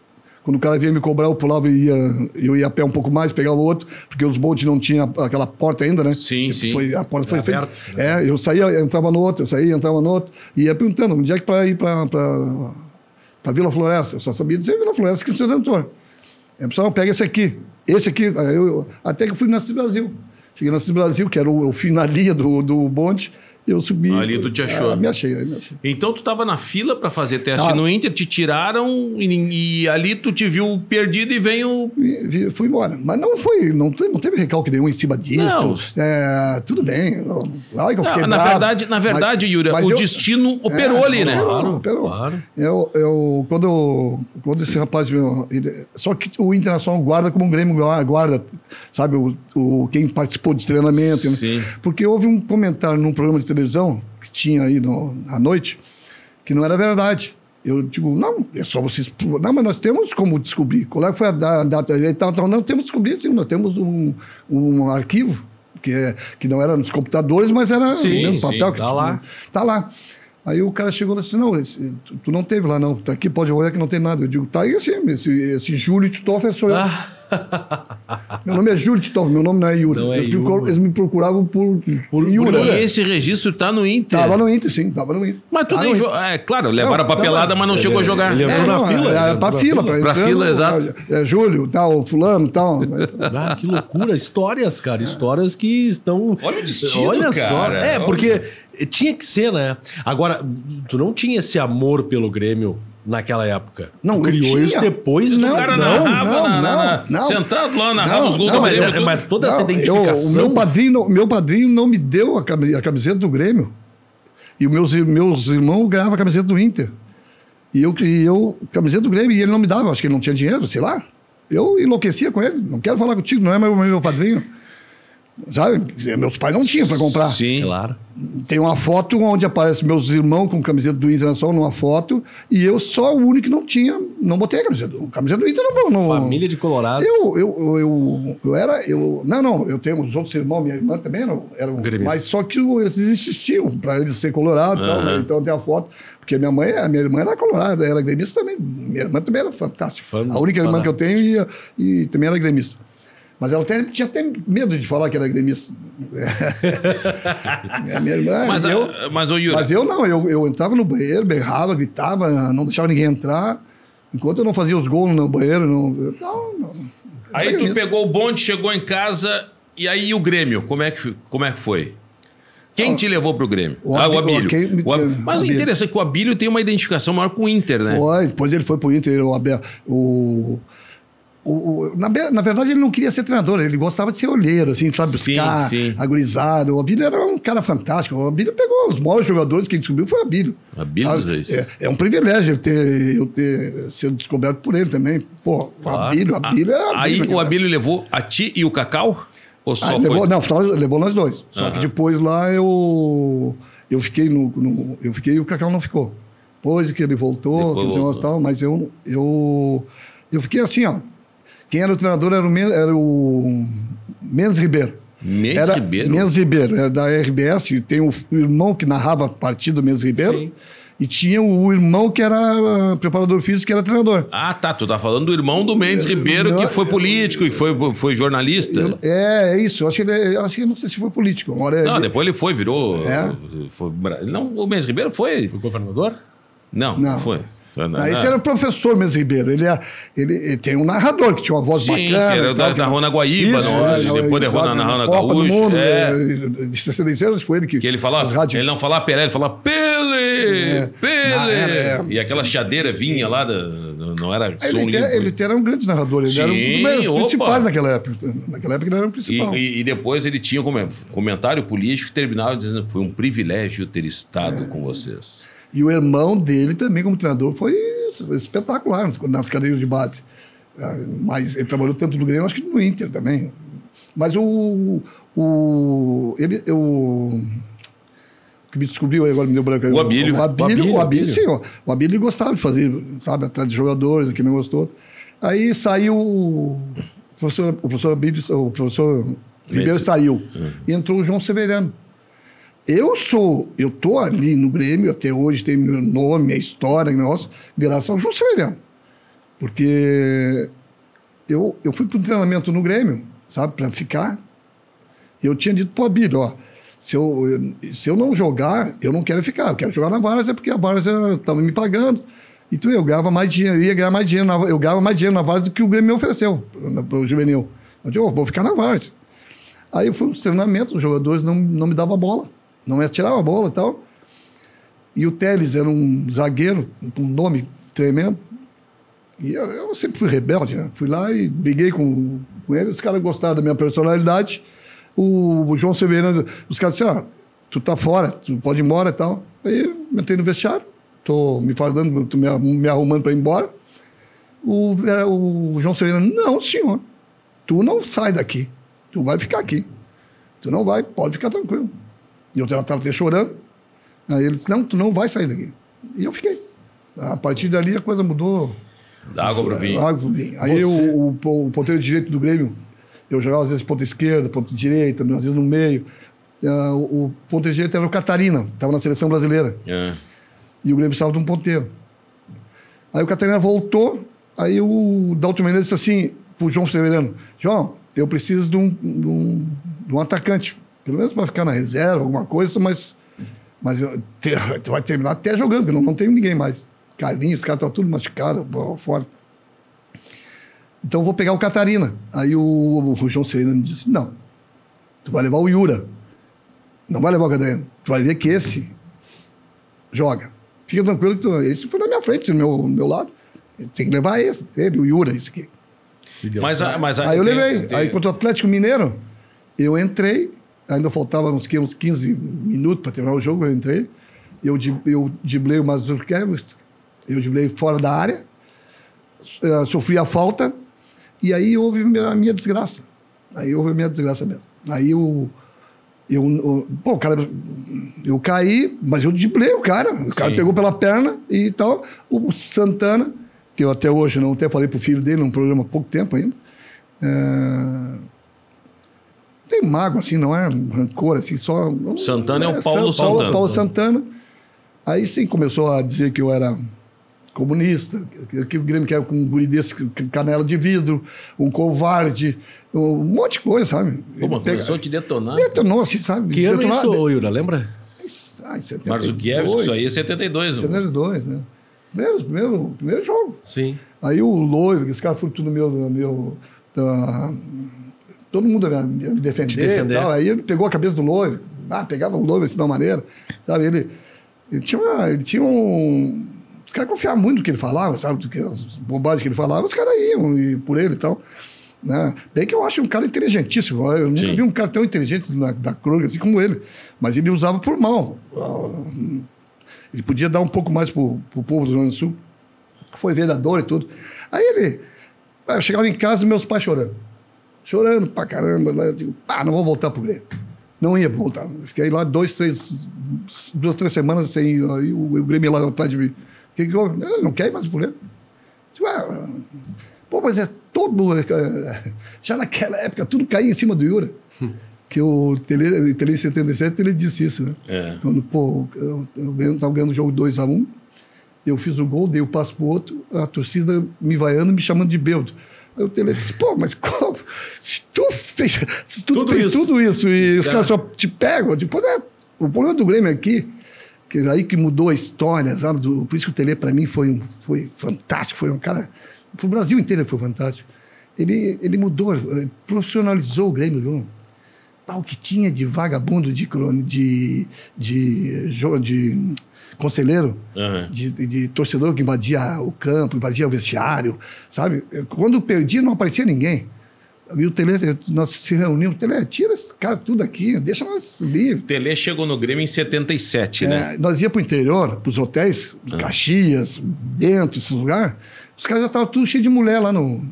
E: Quando o cara vinha me cobrar, eu pulava e ia, eu ia a pé um pouco mais, pegava o outro, porque os bondes não tinham aquela porta ainda, né?
D: Sim, sim.
E: Foi, a porta foi feita.
C: aberto, né?
E: É, eu saía, entrava no outro, eu saía, entrava no outro, e ia perguntando onde é que para ir para para Vila Floresta. Eu só sabia dizer Vila Floresta, que o seu Redentor. É, pessoal, pega esse aqui. Esse aqui, eu, até que eu fui Cis Brasil. Cheguei na Cis Brasil, que era o, o fim na linha do, do bonde, eu subi.
D: Ali tu te achou.
E: Ah, me achei, me achei.
D: Então tu tava na fila pra fazer teste
E: Tava.
D: no Inter, te tiraram e, e ali tu te viu perdido e veio.
E: Fui embora. Mas não foi, não, não teve recalque nenhum em cima disso.
D: Não.
E: É, tudo bem. Ai, que eu fiquei
D: Ah, na
E: bravo.
D: verdade, na verdade,
E: Mas-
D: Yuri,
E: mas
D: o
E: eu-
D: destino operou
E: É,
D: ali, né?
E: Operou, operou.
C: claro.
E: Eu, eu, quando, quando esse rapaz. meu, ele- só que o Internacional guarda como um Grêmio gua- guarda, sabe? O, o, quem participou desse treinamento. né?
D: Sim.
E: Porque houve um comentário num programa de televisão que tinha aí no, à noite que não era verdade. Eu digo, não, é só vocês. Não, mas nós temos como descobrir. Qual é que foi a da- data? E tal, tal. Não, temos que descobrir, sim. Nós temos um, um arquivo, que, é, que não era nos computadores, mas era
C: Sim,
E: mesmo
C: sim,
E: papel. que
C: tá
E: tu-
C: lá.
E: Tá lá. Aí o cara chegou e disse: Não, esse- tu, não teve lá, não. Tá aqui, pode olhar que não tem nada. Eu digo: Tá aí assim, esse, esse Júlio Titoff sou eu.
C: Ah,
E: Meu nome é Júlio Titoff, meu nome não é Yuri.
C: Não é
E: eles,
C: Yuri.
E: eles me procuravam por, por
D: E
E: Yuri.
D: esse registro tá no Inter.
E: Tava no Inter, sim, tava no Inter.
D: Mas tu
E: Tava
D: nem jo... É, claro, levaram
E: Não,
D: a papelada,
E: não,
D: mas não chegou a
C: ele-
D: jogar.
C: ele
D: É.
C: na
E: não,
C: fila,
E: É, é pra fila. Pra,
D: Pra fila, exato.
E: É, Júlio, tal, fulano, tal.
C: ah, que loucura. Histórias, cara. Histórias que estão.
D: Olha o destino,
C: Olha só.
D: cara.
C: É,
D: Olha.
C: porque tinha que ser, né? Agora, tu não tinha esse amor pelo Grêmio naquela época.
E: Não,
C: tu criou isso depois
E: Não,
D: O cara
C: não,
D: narrava
E: não,
D: na- na- na-
E: não, não.
D: sentado lá, narrava
E: Não,
D: os gols
E: não,
D: do
C: mas,
D: Grêmio.
C: é-
D: tudo.
C: mas toda essa
E: Não, eu-
C: identificação.
E: o meu padrinho, meu padrinho não me deu a camiseta do Grêmio. E os meus, meus irmãos ganhavam a camiseta do Inter. E eu, e eu, camiseta do Grêmio, e ele não me dava, acho que ele não tinha dinheiro, sei lá. Eu enlouquecia com ele, não quero falar contigo, não é meu, meu padrinho. Sabe? Meus pais não tinham para comprar.
D: Sim.
C: Claro.
E: Tem uma foto onde aparece meus irmãos com camiseta do Internacional numa foto, e eu só o único que não tinha, não botei a camiseta. A camiseta do Inter não. não
C: Família de Colorados.
E: eu, eu, eu, eu, eu era. Eu, não, não, eu tenho os outros irmãos, minha irmã também eram. eram
C: Gremista.
E: mas só que eles insistiam para eles ser colorado e tal, né? Então tem a foto. Porque minha mãe, a minha irmã era colorada, era gremista também. Minha irmã também era fantástica.
C: Fã-
E: a única irmã que eu tenho e, e também era gremista. Mas ela até, tinha até medo de falar que era gremista. minha, minha irmã.
D: Mas,
E: eu,
D: a- mas o Yuri,
E: mas eu não, eu, eu entrava no banheiro, berrava, gritava, não deixava ninguém entrar. Enquanto eu não fazia os gols no banheiro, não. não, não.
D: aí tu pegou o bonde, chegou em casa e aí o Grêmio, como é que, como é que foi? Quem te levou pro Grêmio?
E: o
D: ah, o
E: Abílio, quem
D: O Mas o interessante é que o Abílio tem uma identificação maior com o Inter, né?
E: Foi, depois ele foi pro Inter, o Abel. O, o, o- na, na verdade, ele não queria ser treinador, ele gostava de ser olheiro, assim, sabe? Buscar,
D: sim.
E: agorizado. O Abílio era um cara fantástico. O Abílio pegou os maiores jogadores que ele descobriu, foi o Abílio.
D: Abílio
E: Ah,
D: dos Reis.
E: É, é um privilégio eu ter, eu ter sido descoberto por ele também. Pô, o Abílio, o Abílio era
D: Aí
E: Abílio,
D: o. Abílio levou a ti e o Cacau? Ou só
E: Ah,
D: foi?
E: levou, não, só levou nós dois. Só que depois lá eu, eu fiquei no, no- Eu fiquei e o Cacau não ficou. Depois que ele voltou,
D: voltou.
E: tal, mas eu, eu, eu fiquei assim, ó. Quem era o treinador era o, Men- era o Mendes Ribeiro.
D: Mendes
E: era
D: Ribeiro?
E: Mendes Ribeiro, era da RBS. Tem o, o irmão que narrava a partida do Mendes Ribeiro.
C: Sim.
E: E tinha o irmão que era ah, preparador físico, que era treinador.
D: Ah, tá. Tu tá falando do irmão do Mendes Ribeiro, que foi político e foi, foi jornalista.
E: Eu- é, é isso. Eu acho que ele, eu acho que não sei se foi político. Uma hora
D: Não,
E: ele-
D: depois ele foi, virou.
E: É?
D: Foi, não, o Mendes Ribeiro foi.
C: Foi governador?
D: Não,
E: Não.
D: foi. Na-
E: Ah, esse
D: na-
E: era o professor Mendes Ribeiro. Ele, é, ele, ele tem um narrador que tinha uma voz
D: Sim,
E: bacana.
D: era
E: e
D: da, da Rona Guaíba,
E: Isso,
D: não,
E: é,
D: e
E: não,
D: depois levou na
E: fala
D: Rona
E: Copa do
D: Gaúcha.
E: Mundo,
D: é,
E: é, de 66 foi ele que...
D: que ele falava,
E: as rádios-
D: ele não falava Pelé, ele falava Pele,
E: É.
D: Pele.
E: Era- é.
D: E aquela chadeira vinha lá, da, do- não era som
E: Ele, até, ele era um grande narrador. Ele era um
D: Sim,
E: dos principais naquela época. Naquela época ele era o
D: E,
E: principal.
D: e- e depois ele tinha como é, comentário político que terminava dizendo foi um privilégio ter estado com vocês.
E: E o irmão dele também, como treinador, foi espetacular nas cadeiras de base. Ah, Mas ele trabalhou tanto no Grêmio, acho que no Inter também. Mas o. o ele, o que me descobriu aí agora, me deu branco.
D: O Abílio.
E: O Abílio,
C: O Abílio,
E: o Abílio, sim. ó. O Abílio gostava de fazer, sabe, atrás de jogadores, aquele negócio todo. Aí saiu o professor, o professor Abílio, o professor Ribeiro saiu. E entrou o João Severiano. Eu sou, eu tô ali no Grêmio até hoje, tem meu nome, minha história, negócio, graças ao João Severiano. Porque eu, eu fui para um treinamento no Grêmio, sabe, para ficar. Eu tinha dito pro Abílio, ó, se eu, se eu não jogar, eu não quero ficar, eu quero jogar na Várzea, porque a Várzea estava me pagando. Então eu ganhava mais dinheiro, eu ia ganhar mais dinheiro, na, eu ganhava mais dinheiro na Várzea do que o Grêmio me ofereceu para o juvenil. Eu disse, ó, vou ficar na Várzea. Aí eu fui no treinamento, os jogadores não, não me davam bola, não me atiravam a bola e tal. E o Teles era um zagueiro, um nome tremendo. E eu, eu sempre fui rebelde, né? Fui lá e briguei com, com ele, os caras gostaram da minha personalidade. O, o João Severino, os caras disseram, ah, tu tá fora, tu pode ir embora e tal. Aí eu entrei no vestiário, tô me falando, tô me, me arrumando para ir embora. O, era o João Severino, não, senhor, tu não sai daqui, tu vai ficar aqui. Tu não vai, pode ficar tranquilo. E eu estava até chorando. Aí ele disse, não, tu não vai sair daqui. E eu fiquei. A partir dali a coisa mudou.
D: Da água pro vinho.
E: Água pro vinho. Aí
C: Você-
E: o, o, o ponteiro direito do Grêmio, eu jogava às vezes ponta esquerda, ponta direita, às vezes no meio. Ah, o, o ponteiro direito era o Catarina, estava na seleção brasileira.
D: É.
E: E o Grêmio precisava de um ponteiro. Aí o Catarina voltou, aí o Dalton Menezes disse assim pro João Severino, João, eu preciso de um, de um, de um atacante. Pelo menos para ficar na reserva, alguma coisa, mas, mas vai terminar até jogando, porque não, não tem ninguém mais. Carlinhos, os caras estão tudo machucados, fora. Então eu vou pegar o Catarina. Aí o, o João Severino disse, não, tu vai levar o Yura. Não vai levar o Catarina. Tu vai ver que esse joga. Fica tranquilo que tu, esse foi na minha frente, no meu, no meu lado. Tem que levar esse, ele, o Yura, esse aqui.
D: Mas, mas a-
E: Aí eu
D: tem-
E: levei.
D: tem-
E: Aí contra o Atlético Mineiro, eu entrei, ainda faltava uns, que, uns 15 minutos para terminar o jogo, eu entrei. Eu, eu driblei o Mazurkevich, eu driblei fora da área, eh, sofri a falta, e aí houve a minha, desgraça. Aí houve a minha desgraça mesmo. Aí o. Eu, o- pô, o cara, eu caí, mas eu driblei o cara. O cara
D: Sim.
E: pegou pela perna e tal. O Santana, que eu até hoje não até falei pro filho dele num programa há pouco tempo ainda. É... Tem mago, assim, não é rancor, assim, só.
D: Santana é o Paulo
E: Paulo
D: Santana.
E: Paulo Santana. Aí sim começou a dizer que eu era comunista, que, o Grêmio quer com um guri desse, canela de vidro, um covarde, um monte de coisa, sabe? Ele pega-
D: começou a te detonar.
E: Detonou, assim, sabe?
C: Que ano isso, Yura, lembra?
E: Ai, 72,
D: Marzukiewicz, isso aí é 72. mano.
E: 72, né? Primeiro, primeiro, primeiro jogo.
C: Sim.
E: Aí o Loivo, que esse cara foi tudo meu. meu tá, todo mundo ia me defender.
C: Defender.
E: E tal. Aí ele pegou a cabeça do Loivo. Ah, pegava o Loivo assim de uma maneira. Sabe? Ele, ele tinha, uma, ele tinha um. Os caras confiavam muito no que ele falava, sabe? Do que as bobagens que ele falava, os caras iam e por ele e tal. Né? Bem que eu acho um cara inteligentíssimo. Eu nunca
D: Sim.
E: vi um cara tão inteligente na, da crônica assim como ele. Mas ele usava por mal. Ele podia dar um pouco mais pro, pro povo do Rio Grande do Sul. Foi vereador e tudo. Aí ele. ah, Eu chegava em casa e meus pais chorando. Chorando pra caramba. Lá Eu digo, pá, não vou voltar pro Grêmio. Não ia voltar. Fiquei lá dois, três, duas, três semanas sem. Aí o, o Grêmio lá atrás de mim. O que que houve? Ele não quer ir mais pro Grêmio. Digo, ah, pô, mas é todo. eh, Já naquela época, tudo caía em cima do Yura. que o Tele, Tele 77 ele disse isso, né?
D: É.
E: Quando, pô, eu, eu tava ganhando o jogo 2x1, eu fiz o gol, dei o passo pro outro, a torcida me vaiando, me chamando de bêbado. Aí o Tele disse, pô, mas como? Se tu fez, se tu
C: Tudo
E: fez
C: isso.
E: tudo isso e os
D: Cara.
E: caras só te pegam, depois é. O problema do Grêmio aqui, que é aí que mudou a história, sabe? Do- por isso que o Tele, para mim, foi, um, foi fantástico, foi um cara. Pro Brasil inteiro foi fantástico. Ele, ele mudou, eh, profissionalizou o Grêmio, viu? Pá, o que tinha de vagabundo, de, de, de, jo- de conselheiro,
D: Aham.
E: de, de- torcedor que invadia o campo, invadia o vestiário, sabe? Quando perdia, não aparecia ninguém. E o Tele, nós se reunimos, Tele, tira esse cara tudo aqui, deixa nós livres.
D: Tele chegou no Grêmio em 77, né?
E: É, nós ia para o interior, para os hotéis, Caxias, Bento, esses lugares, os caras já estavam tudo cheio de mulher lá no.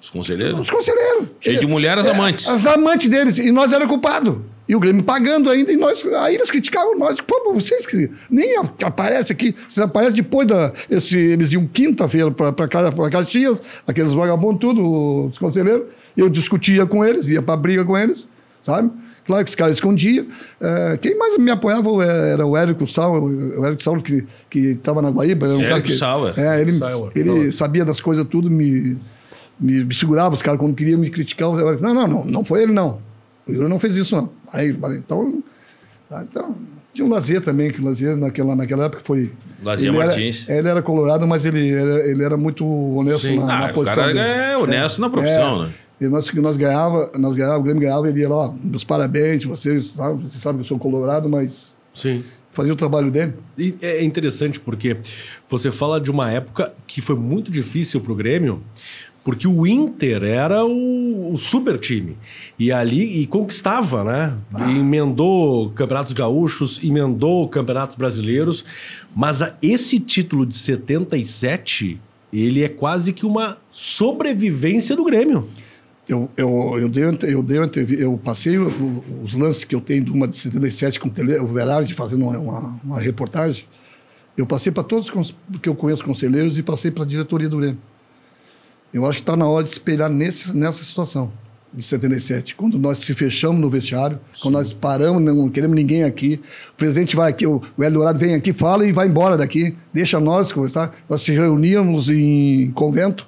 D: Os conselheiros?
E: Os conselheiros.
D: Cheio de mulheres
E: é,
D: amantes.
E: As amantes deles. E nós era culpado. E o Grêmio pagando ainda. E nós, aí eles criticavam nós. Pô, vocês que nem a- aparece aqui. Vocês aparecem depois da. Esse, eles iam quinta-feira para Caxias, aqueles vagabundos, tudo, os conselheiros. Eu discutia com eles, ia para briga com eles, sabe? Claro que os caras escondiam. É, quem mais me apoiava era o Érico Sauer, o Érico Sauer que que estava na Guaíba. era um cara
D: Érico
E: que-
D: Sauer.
E: É, ele,
C: Sauer.
E: ele sabia das coisas tudo, me, me, me segurava. Os caras, quando queriam me criticar, eu não, não, não, não foi ele, não. O Yuri não fez isso, não. Aí, falei, então, tá, então... Tinha um Lazier também, que o Lazier naquela, naquela época foi...
D: Lazier
E: ele era-
D: Martins.
E: ele era colorado, mas ele era, ele era muito honesto
C: Sim.
E: na, na
D: Ah, o
E: posição
D: cara
E: dele.
D: é honesto na profissão,
E: É.
D: né?
E: E nós, que nós ganhava, nós ganhava, o Grêmio ganhava, ele ia lá, ó, meus parabéns, vocês sabem, vocês sabem que eu sou colorado, mas
C: Sim.
E: fazia o trabalho dele.
C: E é interessante porque você fala de uma época que foi muito difícil para o Grêmio, porque o Inter era o, o super time. E ali e conquistava, né? E emendou campeonatos gaúchos, emendou campeonatos brasileiros. Mas a- esse título de 77, ele é quase que uma sobrevivência do Grêmio.
E: Eu, eu, eu, dei, eu, dei eu passei os lances que eu tenho de uma de 77 com o, tele, o Verardi fazendo uma, uma, reportagem. Eu passei para todos que eu conheço conselheiros e passei para a diretoria do Grêmio. Eu acho que está na hora de se espelhar nesse, nessa situação de 77, quando nós se fechamos no vestiário, quando nós paramos, não queremos ninguém aqui. O presidente vai aqui, o, Hélio Dourado vem aqui, fala e vai embora daqui, deixa nós conversar. Nós se reuníamos em convento.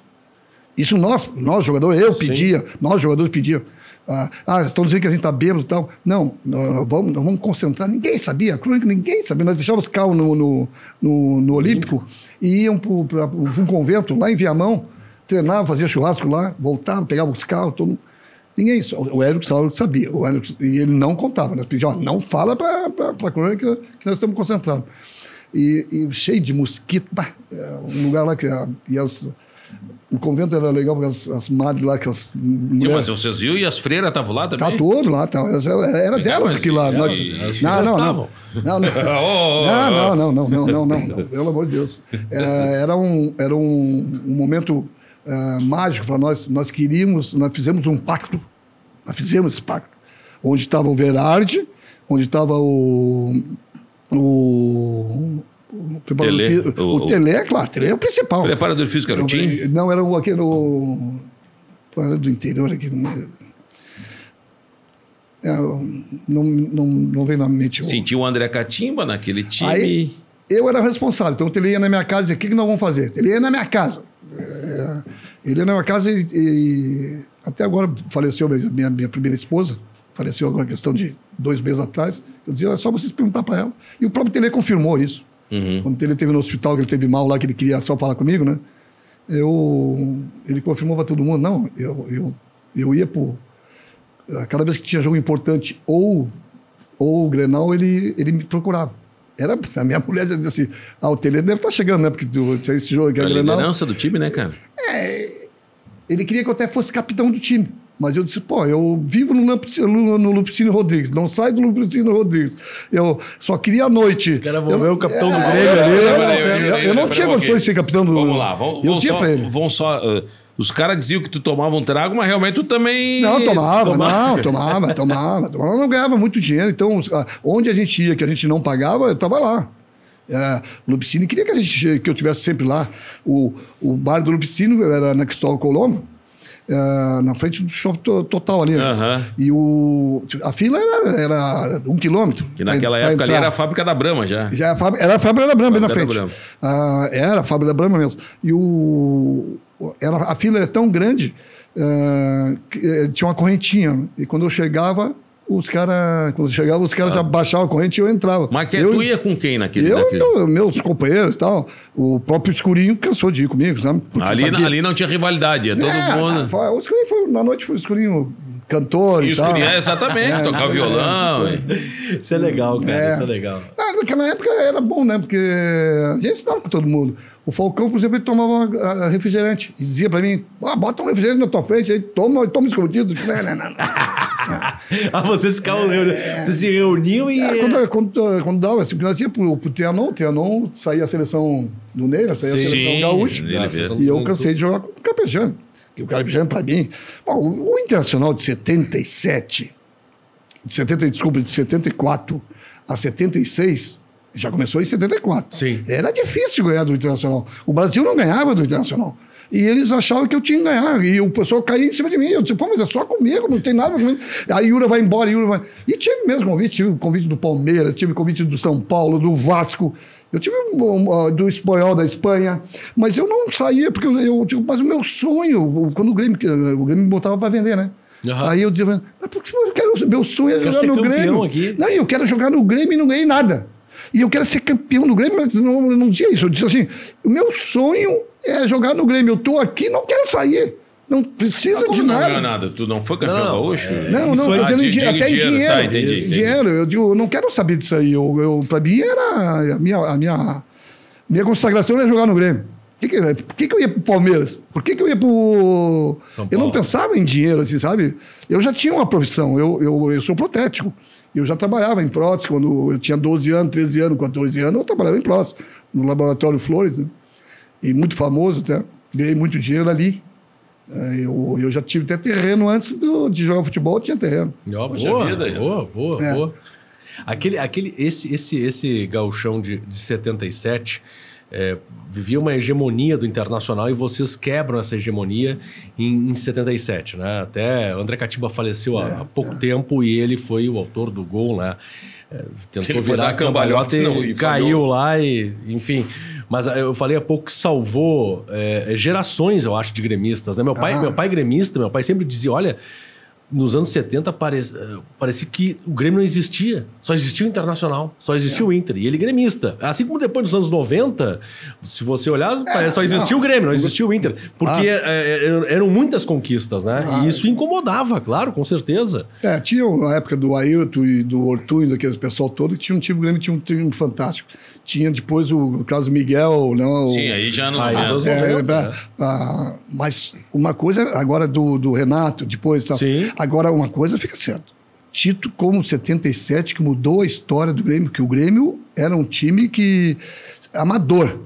E: Isso nós, nós jogadores, eu pedia, nós jogadores pediam. Ah, ah, estão dizendo que a gente está bêbado e tal. Não, nós vamos, nós vamos concentrar. Ninguém sabia, a crônica ninguém sabia. Nós deixávamos os carros no, no, no, no Olímpico e iam para um convento lá em Viamão, treinavam, faziam churrasco lá, voltavam, pegavam os carros, todo. Ninguém, o Érico Saulo sabia, o Érico, e ele não contava. Nós pedíamos, ó, não fala para a crônica que nós estamos concentrados. E, e cheio de mosquito, bah, é um lugar lá que. E as, o convento era legal, porque as, as madres lá, que as.
D: Sim, mas vocês viram e as freiras estavam lá também?
E: Tá todo lá, tá. Era, era delas aqui lá. Nós, não, não, não, não, não. Não, não, não, não, não, não, não, pelo amor de Deus. É, era um, era um, um momento é, mágico para nós. Nós queríamos, nós fizemos um pacto, nós fizemos esse pacto, onde estava o Verardi, onde estava o. O. O, preparador
D: Telê,
E: fí-
D: o-
E: o Telê, claro, o Telê é o principal.
D: Preparador físico era o Tim?
E: Não, era o aquele. O, pô, era do interior aqui. É, não, não, não vem na mente. o-
D: tinha o André Catimba naquele time.
E: Aí, eu era responsável. Então, ele ia na minha casa e dizia, o que, que nós vamos fazer? Ele ia na minha casa. É, ele ia na minha casa e, e até agora faleceu a minha, minha primeira esposa. Faleceu agora, questão de dois meses atrás. Eu dizia, é só vocês perguntar para ela. E o próprio Tele confirmou isso.
D: Uhum.
E: Quando ele teve no hospital, que ele teve mal lá, que ele queria só falar comigo, né? Eu, ele confirmou para todo mundo, não, eu, eu, eu ia por... Cada vez que tinha jogo importante ou, ou o Grenal, ele, ele me procurava. Era, a minha mulher já dizia assim, ah, o Tele deve estar chegando, né? Porque do- se esse jogo aqui é
D: A
E: Grenal...
D: liderança do time, né, cara?
E: Ele queria que eu até fosse capitão do time. Mas eu disse, pô, eu vivo no, Lampicino, no, no Lupicínio Rodrigues, não saio do Lupicínio Rodrigues. Eu só queria a noite. Os
C: caras vão ver o capitão do Grêmio ali,
E: Eu,
C: né?
E: eu-
D: Peraí,
E: eu- eu não tinha condições de ser capitão do.
D: Vamos lá, vamos,
E: eu
D: vamos só,
E: pra ele.
D: vamos só uh, os caras diziam que tu tomava um trago, mas realmente tu também...
E: Não, tomava,
D: Tomava.
E: não, tomava, tomava, tomava. Eu não ganhava muito dinheiro, então ah, onde a gente ia, que a gente não pagava, eu estava lá. É, o Lupicínio queria que, a gente, que eu tivesse sempre lá. O, o bar do Lupicínio era na Cristóvão Colombo, é, na frente do shopping to- total ali.
D: Aham.
E: E o, a fila era, era um quilômetro.
D: Que naquela
E: pra- pra
D: época ali
E: entrar.
D: era a fábrica da Brahma já.
E: Já a fábrica, era a fábrica da Brahma, bem na
D: Fábrica
E: frente. Ah, era a fábrica da Brahma mesmo. E o, era, a fila era tão grande ah, que eh, tinha uma correntinha. E quando eu chegava, os caras. Quando eu chegava, os caras já baixavam a corrente e eu entrava.
D: Ah. Mas que
E: eu,
D: tu ia com quem naquele...
E: eu,
D: naquele...
E: eu- meus companheiros e tal, o próprio Escurinho cansou de ir comigo, sabe? Porque
D: Ali,
E: sabia-
D: ali não tinha rivalidade, ia todo
E: É,
D: mundo...
E: foi- o Escurinho foi, na noite foi o Escurinho cantor e,
D: Isso,
E: tal.
D: é, exatamente, tocar violão. e-
C: Isso é legal, cara.
E: É.
C: Isso é legal.
E: Ah, naquela época era bom, né? Porque a gente estava com todo mundo. O Falcão, por exemplo, ele tomava ah, refrigerante. E dizia pra mim, ah, bota um refrigerante na tua frente aí, toma, toma escondido. Não, não, não, não.
C: Ah, vocês ficavam reuni- Vocês se reuniam e.
E: É, quando, quando, quando dava, assim, nós ia pro, pro Trianon, o Trianon saía a seleção do Ney, né? saía a seleção gaúcha.
C: seleção
E: E eu cansei de jogar com o Capejano. que o chama para mim. Bom, o o Internacional de 77, de 70, desculpa, de 74 a 76, já começou em 74.
C: Sim.
E: Era difícil ganhar do Internacional. O Brasil não ganhava do Internacional. E eles achavam que eu tinha que ganhar. E o pessoal caía em cima de mim. Eu disse, pô, mas é só comigo, não tem nada. comigo. Aí Yura vai embora, Yura vai. E tive mesmo convite, tive convite do Palmeiras, tive convite do São Paulo, do Vasco. Eu tive um, um, do espanhol da Espanha, mas eu não saía, porque eu, eu digo, mas o meu sonho, quando o Grêmio, o Grêmio me botava para vender, né?
C: Aham.
E: Aí eu dizia, mas por que eu quero, meu sonho é jogar
C: ser
E: no Grêmio.
C: aqui.
E: Não, eu quero jogar no Grêmio e não ganhei nada. E eu quero ser campeão no Grêmio, mas não, não dizia isso. Eu disse assim: o meu sonho é jogar no Grêmio. Eu estou aqui, não quero sair. Não precisa
D: Como
E: de
D: não
E: nada.
D: ganhou nada? Tu não foi campeão
C: Não,
D: gaúcho?
C: é-
E: Não,
C: Isso
E: não, dizendo
D: Ah,
E: em di-
D: digo
E: até em
D: dinheiro,
E: dinheiro.
D: tá, entendi, entendi.
E: Dinheiro, eu digo, eu não quero saber disso aí. Eu, eu, pra mim era a minha, a minha, minha consagração era jogar no Grêmio. Por que, que, por que, que eu ia pro Palmeiras? Por que, que eu ia pro.
C: São
E: Eu não
C: Paulo.
E: pensava em dinheiro, assim, sabe? Eu já tinha uma profissão, eu, eu, eu sou protético. Eu já trabalhava em prótese quando eu tinha 12 anos, 13 anos, 14 anos, eu trabalhava em prótese, no Laboratório Flores, né? E muito famoso até. Ganhei muito dinheiro ali. É, Eu, eu já tive até terreno antes do- de jogar futebol, eu tinha terreno.
D: Poxa
C: boa,
D: vida,
C: boa, boa,
E: É.
C: boa. Aquele, aquele, esse, esse, esse gauchão de, de 77 é, vivia uma hegemonia do Internacional e vocês quebram essa hegemonia em, em 77, né? Até André Catiba faleceu há, há pouco tempo e ele foi o autor do gol, né? É, tentou virar cambalhota e,
D: cambalhota, não, e
C: caiu
D: falhou.
C: lá e, enfim. Mas ah, eu falei há pouco que salvou é, gerações, eu acho, de gremistas, né? Meu pai,
E: Ah.
C: meu pai é gremista, meu pai sempre dizia, olha, nos anos 70 parece, eh, parecia que o Grêmio não existia. Só existia o Internacional, só existia o Inter. E ele gremista. Assim como depois dos anos 90, se você olhar, parece só existia
E: não.
C: o Grêmio, não existia o Inter. Porque
E: Ah.
C: eram- muitas conquistas, né?
E: Ah.
C: E isso incomodava, claro, com certeza.
E: É, tinha a época do Ayrton e do Ortuño, daquele pessoal todo, que tinha um time grande, tinha um time fantástico. Tinha depois o, Carlos Miguel, não, o-
D: Sim, aí já não.
C: Aí,
D: já-
C: anos
E: É,
C: 90,
E: é,
C: né?
E: ah, mas uma coisa agora do, do Renato, depois tal.
C: Sim.
E: Agora uma coisa fica certo. Tito como 77 que mudou a história do Grêmio, que o Grêmio era um time que amador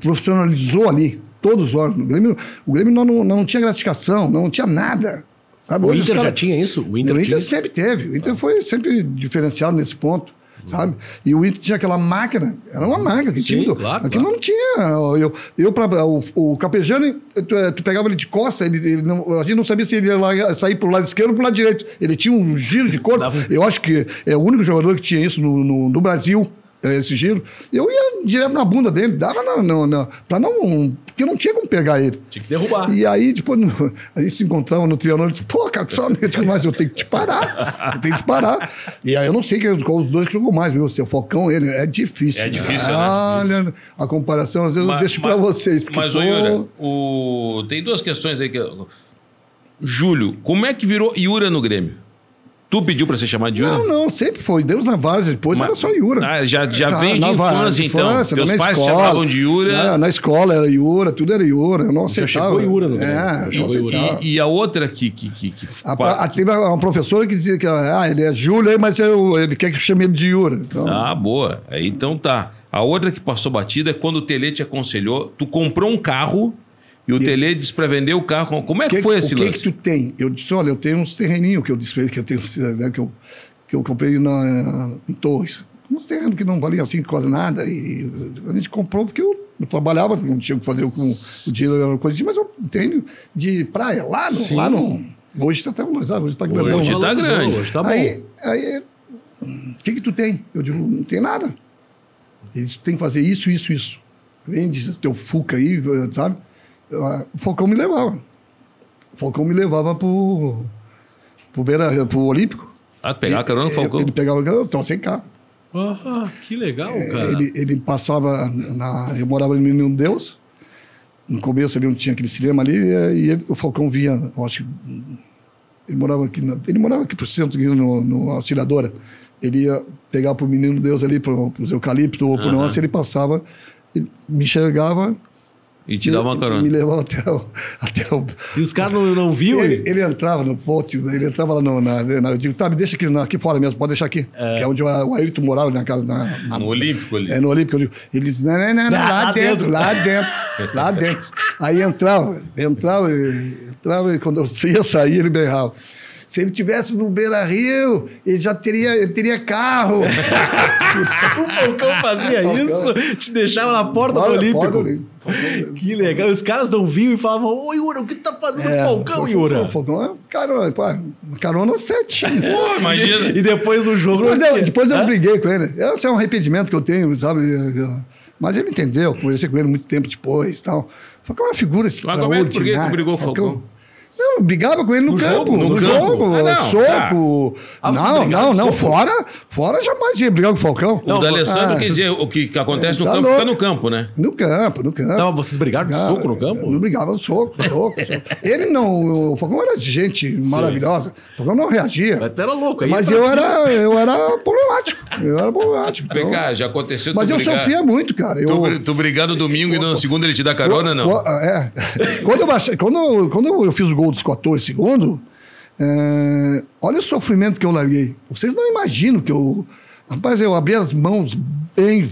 E: profissionalizou ali todos os órgãos. O Grêmio, o Grêmio não, não, não tinha gratificação, não tinha nada. Sabe?
C: O
E: Hoje
C: Inter já
E: cara-
C: tinha isso? O Inter,
E: o Inter
C: tinha...
E: sempre teve. O Inter foi sempre diferenciado nesse ponto, sabe? E o Inter tinha aquela máquina, era uma máquina. Que
C: Sim,
E: time
C: claro,
E: aquilo
C: claro.
E: não tinha. Eu, eu pra, o, o Capejano, tu, eh, tu pegava ele de costa, ele, ele não, a gente não sabia se ele ia lá- sair pro lado esquerdo ou pro lado direito. Ele tinha um giro de corpo. Eu acho que é o único jogador que tinha isso no, no, no Brasil. Eh, Esse giro, eu ia direto na bunda dele, dava na, na, na, pra não. Porque não tinha como pegar ele.
C: Tinha que derrubar.
E: E aí, depois, no- a gente se encontrava no Trianon e disse, pô, cara, só digo, mas eu tenho que te parar. Eu tenho que te parar. E aí eu não sei quem- qual os dois que jogou mais, viu? Se é Falcão, ele. É difícil.
D: É difícil, né?
E: ah, né? A comparação, às vezes, eu
D: Mas-
E: deixo pra
D: mas-
E: vocês. porque,
D: Mas, ô
E: pô,
D: Yura, o... tem duas questões aí que. Júlio, como é que virou Yura no Grêmio? Tu pediu pra ser chamado de Yura?
E: Não, não, sempre foi. Deus na Várzea, depois
D: Mas-
E: era só Yura.
D: Ah, já- já vem de infância,
E: Várzea,
D: então.
E: infância,
D: Teus pais te
E: escola.
D: chamavam de Yura?
E: Na, na escola era Yura, tudo era Yura. Eu não
C: Já
E: aceitava.
C: chegou Yura no Grêmio,
E: É,
C: já
E: não
C: chegou Yura.
E: aceitava.
D: E, e a outra que. que, que, que
E: A, a, teve uma professora que dizia que ah, ele é Júlio, aí, mas eu- ele quer que eu chame ele de Yura. Então,
D: Ah, boa. Aí, então tá. A outra que passou batida é quando o Tele te aconselhou, tu comprou um carro e o. Tele disse pra vender o carro. Como é que,
E: que,
D: foi esse
E: o que
D: lance?
E: que tu tem? Eu disse, olha, eu tenho uns terreninhos que eu disse que eu tenho, né, que eu, que eu comprei na, em Torres. Uns terrenos que não valiam assim quase nada. E a gente comprou porque eu, eu trabalhava, não tinha o que fazer com o dinheiro, era coisa assim, mas eu tenho de praia, lá no...
C: Sim.
E: Lá no hoje está até valorizado, hoje está grandão.
D: Hoje tá
C: valorizou,
D: grande.
C: Hoje tá bom.
E: Aí, aí o que que tu tem? Eu digo, não tem nada. Eles têm que fazer isso, isso, isso. Vende teu Fuca aí, sabe? Ah, O Falcão me levava. O Falcão me levava pro, pro, Beira, pro Olímpico.
D: Ah, pegar a carona do
E: Ele-
D: Falcão.
E: Ele pegava, eu estava sem carro.
C: Ah, que legal,
E: É,
C: cara.
E: Ele, ele passava na. Eu morava no Menino Deus. No começo ali onde tinha aquele cinema ali, e ele- o Falcão vinha, eu acho que. Ele morava aqui, na- ele morava aqui pro centro, aqui no, no Auxiliadora. Ele ia pegar pro Menino Deus ali, pro, pros eucalipto ou pro
D: Aham.
E: nosso, ele passava, ele me enxergava,
D: E te dava uma carona.
E: Me levava até o. Até o
C: E os caras não, não viu?
E: ele, ele entrava no ponte, ele entrava lá no, na, na- Eu digo, tá, me deixa aqui, na- aqui fora mesmo, pode deixar aqui. Que é onde o, o Ayrton morava, na casa. Na, na-
D: No Olímpico ali.
E: é, no Olímpico. Eu digo, ele disse, não, não, não, não,
C: Lá dentro.
E: lá dentro, lá dentro. Aí entrava, entrava, entrava, e quando eu ia sair, ele berrava. Se ele tivesse no Beira Rio, ele já teria, ele teria carro.
C: O Falcão fazia
E: Falcão.
C: isso, te deixava na porta do
E: Olha,
C: Olímpico.
E: porta do.
C: Que legal. Os caras não viam e falavam: Ô, Yura, o que tá fazendo
E: É,
C: o Falcão, Yura?
E: O Falcão é um carona, carona certinho.
D: Pô, imagina.
C: E depois no jogo.
E: Depois eu, depois eu
C: Hã?
E: briguei com ele. Esse é um arrependimento que eu tenho, sabe? Mas ele entendeu, conversei com ele muito tempo depois e tal. Falcão é uma figura
D: Mas como é que- por que tu
E: extraordinária.
D: brigou com o Falcão?
E: Não, eu brigava com ele no,
C: No
E: campo,
C: jogo?
E: no,
D: No
E: jogo,
D: campo? Ah, não,
E: soco.
C: Ah, vocês
E: não, não, não,
C: soco?
E: fora, fora jamais ia brigar com o Falcão.
D: O D'Alessandro
E: Ah,
D: quer dizer, o que, que acontece no
E: Tá
D: campo
E: louco.
D: fica no campo, né?
E: No campo, no campo.
C: Não, vocês brigaram de soco no campo?
E: Não brigava no soco, soco, soco. Ele não, o Falcão era gente maravilhosa. O Falcão não reagia.
C: Mas era louco. aí
E: Mas eu
C: cima.
E: era, eu era problemático. Eu era problemático.
D: Vem
E: Então-
D: cá, já aconteceu
E: mas eu
D: brigar...
E: sofria muito, cara. Eu,
D: Tu, tu brigar no domingo e na segunda ele te dá carona, não?
E: É. quando, eu baixei- quando, quando eu fiz o gol dos 14 segundos, é, olha o sofrimento que eu larguei. Vocês não imaginam que eu. Rapaz, eu abri as mãos bem,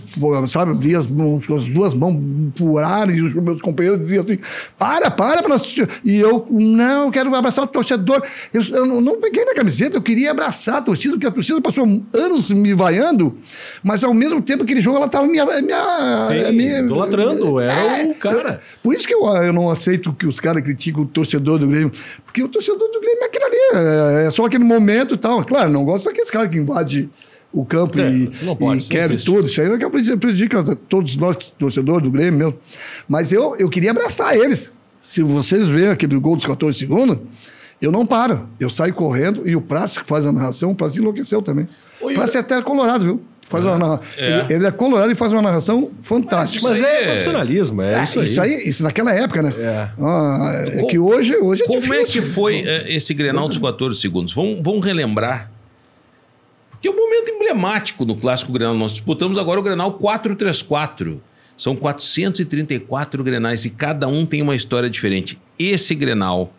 E: sabe? Abri as mãos, as duas mãos por ar e os meus companheiros diziam assim: para, para, para. nós assistir." E eu, não, quero abraçar o torcedor. Eu, eu não- peguei na camiseta, eu queria abraçar a torcida, porque a torcida passou anos me vaiando, mas ao mesmo tempo aquele jogo ela estava me, me, me,
C: idolatrando, era o cara.
E: por isso que eu, eu não aceito que os caras criticam o torcedor do Grêmio. Porque o torcedor do Grêmio é aquilo ali. É, é só aquele momento e tal. Claro, não gosto daqueles caras que invadem o campo
C: É,
E: e,
C: pode,
E: e tudo. Isso aí é que prejudica, prejudica todos nós, torcedores do Grêmio mesmo. Mas eu, eu queria abraçar eles. Se vocês verem aquele gol dos 14 segundos, eu não paro. Eu saio correndo e o Praça que faz a narração, o Praça enlouqueceu também. O Praça é até colorado, viu? Faz uma narra...
D: É.
E: Ele, ele é colorado e faz uma narração fantástica.
C: Mas
D: Isso aí
C: é
D: é-
C: profissionalismo, é,
E: É,
C: isso aí.
E: isso aí, isso naquela época, né?
C: É.
E: Ah, é que hoje, hoje é
D: Como
E: difícil.
D: é que foi eh, esse Grenal dos 14 segundos? Vamos, vamos relembrar. Porque é um momento emblemático no clássico Grenal. Nós disputamos agora o Grenal 434. São 434 Grenais e cada um tem uma história diferente. Esse Grenal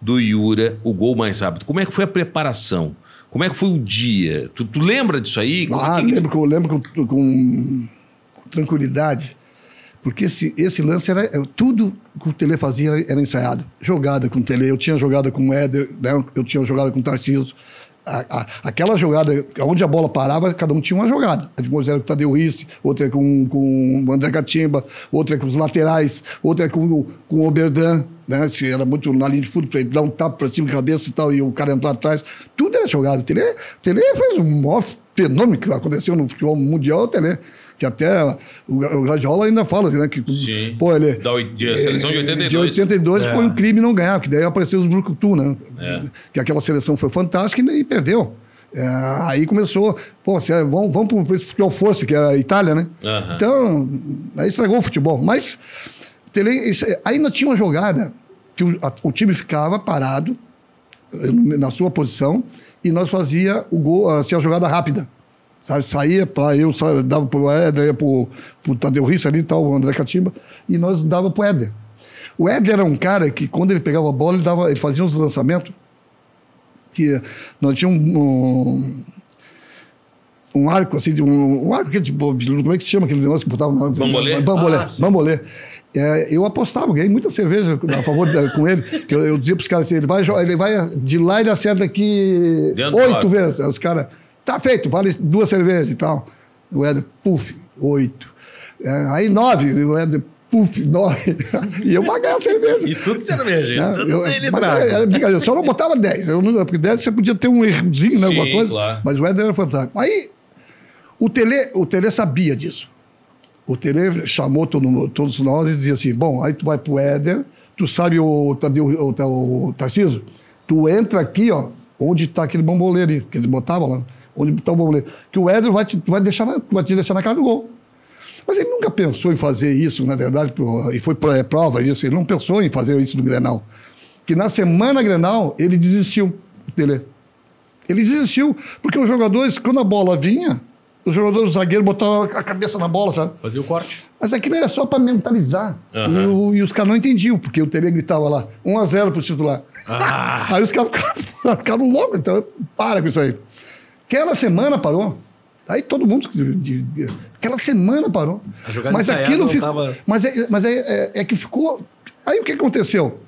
D: do Yura, o gol mais rápido, como é que foi a preparação? Como é que foi o dia? Tu, tu lembra disso aí?
E: Ah,
D: Que- que-
E: lembro, com, lembro com, tranquilidade, porque esse, esse lance era é, tudo que o Tele fazia era ensaiado. Jogada com o Tele, eu tinha jogada com o Éder, né? eu tinha jogada com o Tarcísio. A- a- aquela jogada, onde a bola parava, cada um tinha uma jogada. Depois era com o Tadeu Risse, outra com, com o André Catimba, outra com os laterais, outra com, com o Oberdan, né? Se era muito na linha de fundo, para ele dar um tapa para cima de cabeça e tal, e o cara entrar atrás. Tudo era jogado. O Tele, Tele fez um maior fenômeno que aconteceu no futebol mundial, o Tele. Que até o, o Gladiola ainda fala, né? Que,
D: Sim.
E: Pô, ele,
D: Da de- seleção de
E: é,
D: 82.
E: De 82
C: É.
E: foi um crime não ganhar, porque daí apareceu os Brucutu, né?
D: É.
E: Que aquela seleção foi fantástica e, e perdeu. É, aí começou, pô, cê, vamos, vamos para esse futebol força, que é a Itália, né?
D: Aham.
E: Então, aí estragou o futebol. Mas tele, nós tinha uma jogada que o, a- o time ficava parado eh, na sua posição e nós fazia o gol, assim, a jogada rápida. Sabe, saía para eu, sabe, dava pro Éder, ia pro, pro Tadeu Risse ali e tal, o André Catimba, e nós dava pro Éder. O Éder era um cara que, quando ele pegava a bola, ele, dava, ele fazia uns lançamentos que nós tínhamos um, um, um arco, assim, de um, um arco que, tipo, como é que se chama aquele negócio que botava na...
D: Bambolê?
E: Bambolê,
C: Ah,
E: bambolê. É, eu apostava, ganhei muita cerveja a favor da- com ele, que eu, eu dizia para os caras assim, ele vai, ele vai de lá ele acerta aqui
D: Dentro
E: oito vezes. Os caras, tá feito, vale duas cervejas e tal. O Éder, puf, oito. É, aí nove, o Éder, puf, nove. e eu paguei a cerveja.
C: E tudo cerveja,
E: né?
C: tudo
E: Eu-
C: ele
E: mas
C: traga.
E: era, era brincadeira, eu só não botava 10. Eu não, porque 10 você podia ter um errozinho, né?
D: Sim,
E: Alguma coisa.
D: claro.
E: Mas o Éder era fantástico. Aí, o Tele, o Tele sabia disso. O Tele chamou todo, todos nós e dizia assim: bom, aí tu vai pro Éder, tu sabe o, o, o, o Tarcísio? Tu entra aqui, ó, onde está aquele bambolê ali, que eles botavam lá, onde está o bambolê. Que o Éder vai te, vai deixar na, vai te deixar na cara do gol. Mas ele nunca pensou em fazer isso, na verdade, e foi é, prova disso, ele não pensou em fazer isso no Grenal. Que na semana Grenal, ele desistiu, Tele. Ele desistiu, porque os jogadores, quando a bola vinha, o jogador, o zagueiro, botava a cabeça na bola, sabe?
C: Fazia o corte.
E: Mas aquilo era só para mentalizar.
D: Aham.
E: E, e os caras não entendiam, porque o Tele gritava lá, 1x0 pro titular. aí os caras ficavam, ficavam loucos, então para com isso aí. Aquela semana parou. Aí todo mundo. de- de- aquela semana parou.
C: A jogada
E: mas aquilo
C: não
E: ficou.
C: tava-
E: Mas, é, mas é, é- é que ficou. Aí o que aconteceu?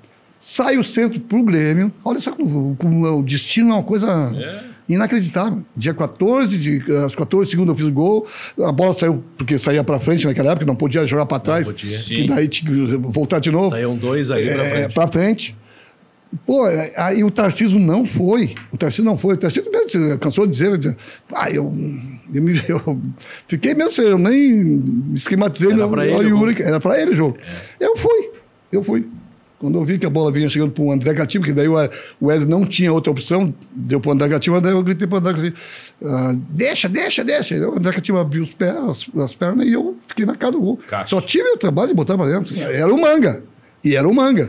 E: Sai o centro pro Grêmio. Olha só como, como o destino é uma coisa inacreditável. Dia 14, de, às 14 segundos eu fiz o gol. A bola saiu, porque saía pra frente naquela época, não podia jogar pra trás.
C: podia.
E: Que
D: Sim.
E: daí tinha que voltar de novo.
C: Saíam dois ali pra
E: É,
C: frente.
E: pra frente. Pô, é, aí o Tarcísio não foi. O Tarcísio não foi. O Tarcísio mesmo cansou de dizer, dizer ah, eu, eu, me- eu fiquei mesmo, eu nem esquematizei.
C: Era pra ele o
E: Yuri, era pra ele o jogo. Eu fui, eu fui. Quando eu vi que a bola vinha chegando pro André Gatima, que daí o o Ed não tinha outra opção, deu pro André Gatima, daí eu gritei pro André Gatima, ah, deixa, deixa, deixa. O André Gatima abriu os pés, as, as pernas e eu fiquei na cara do gol.
D: Caixa.
E: Só tive o trabalho de botar pra dentro. Era o manga. E era o manga.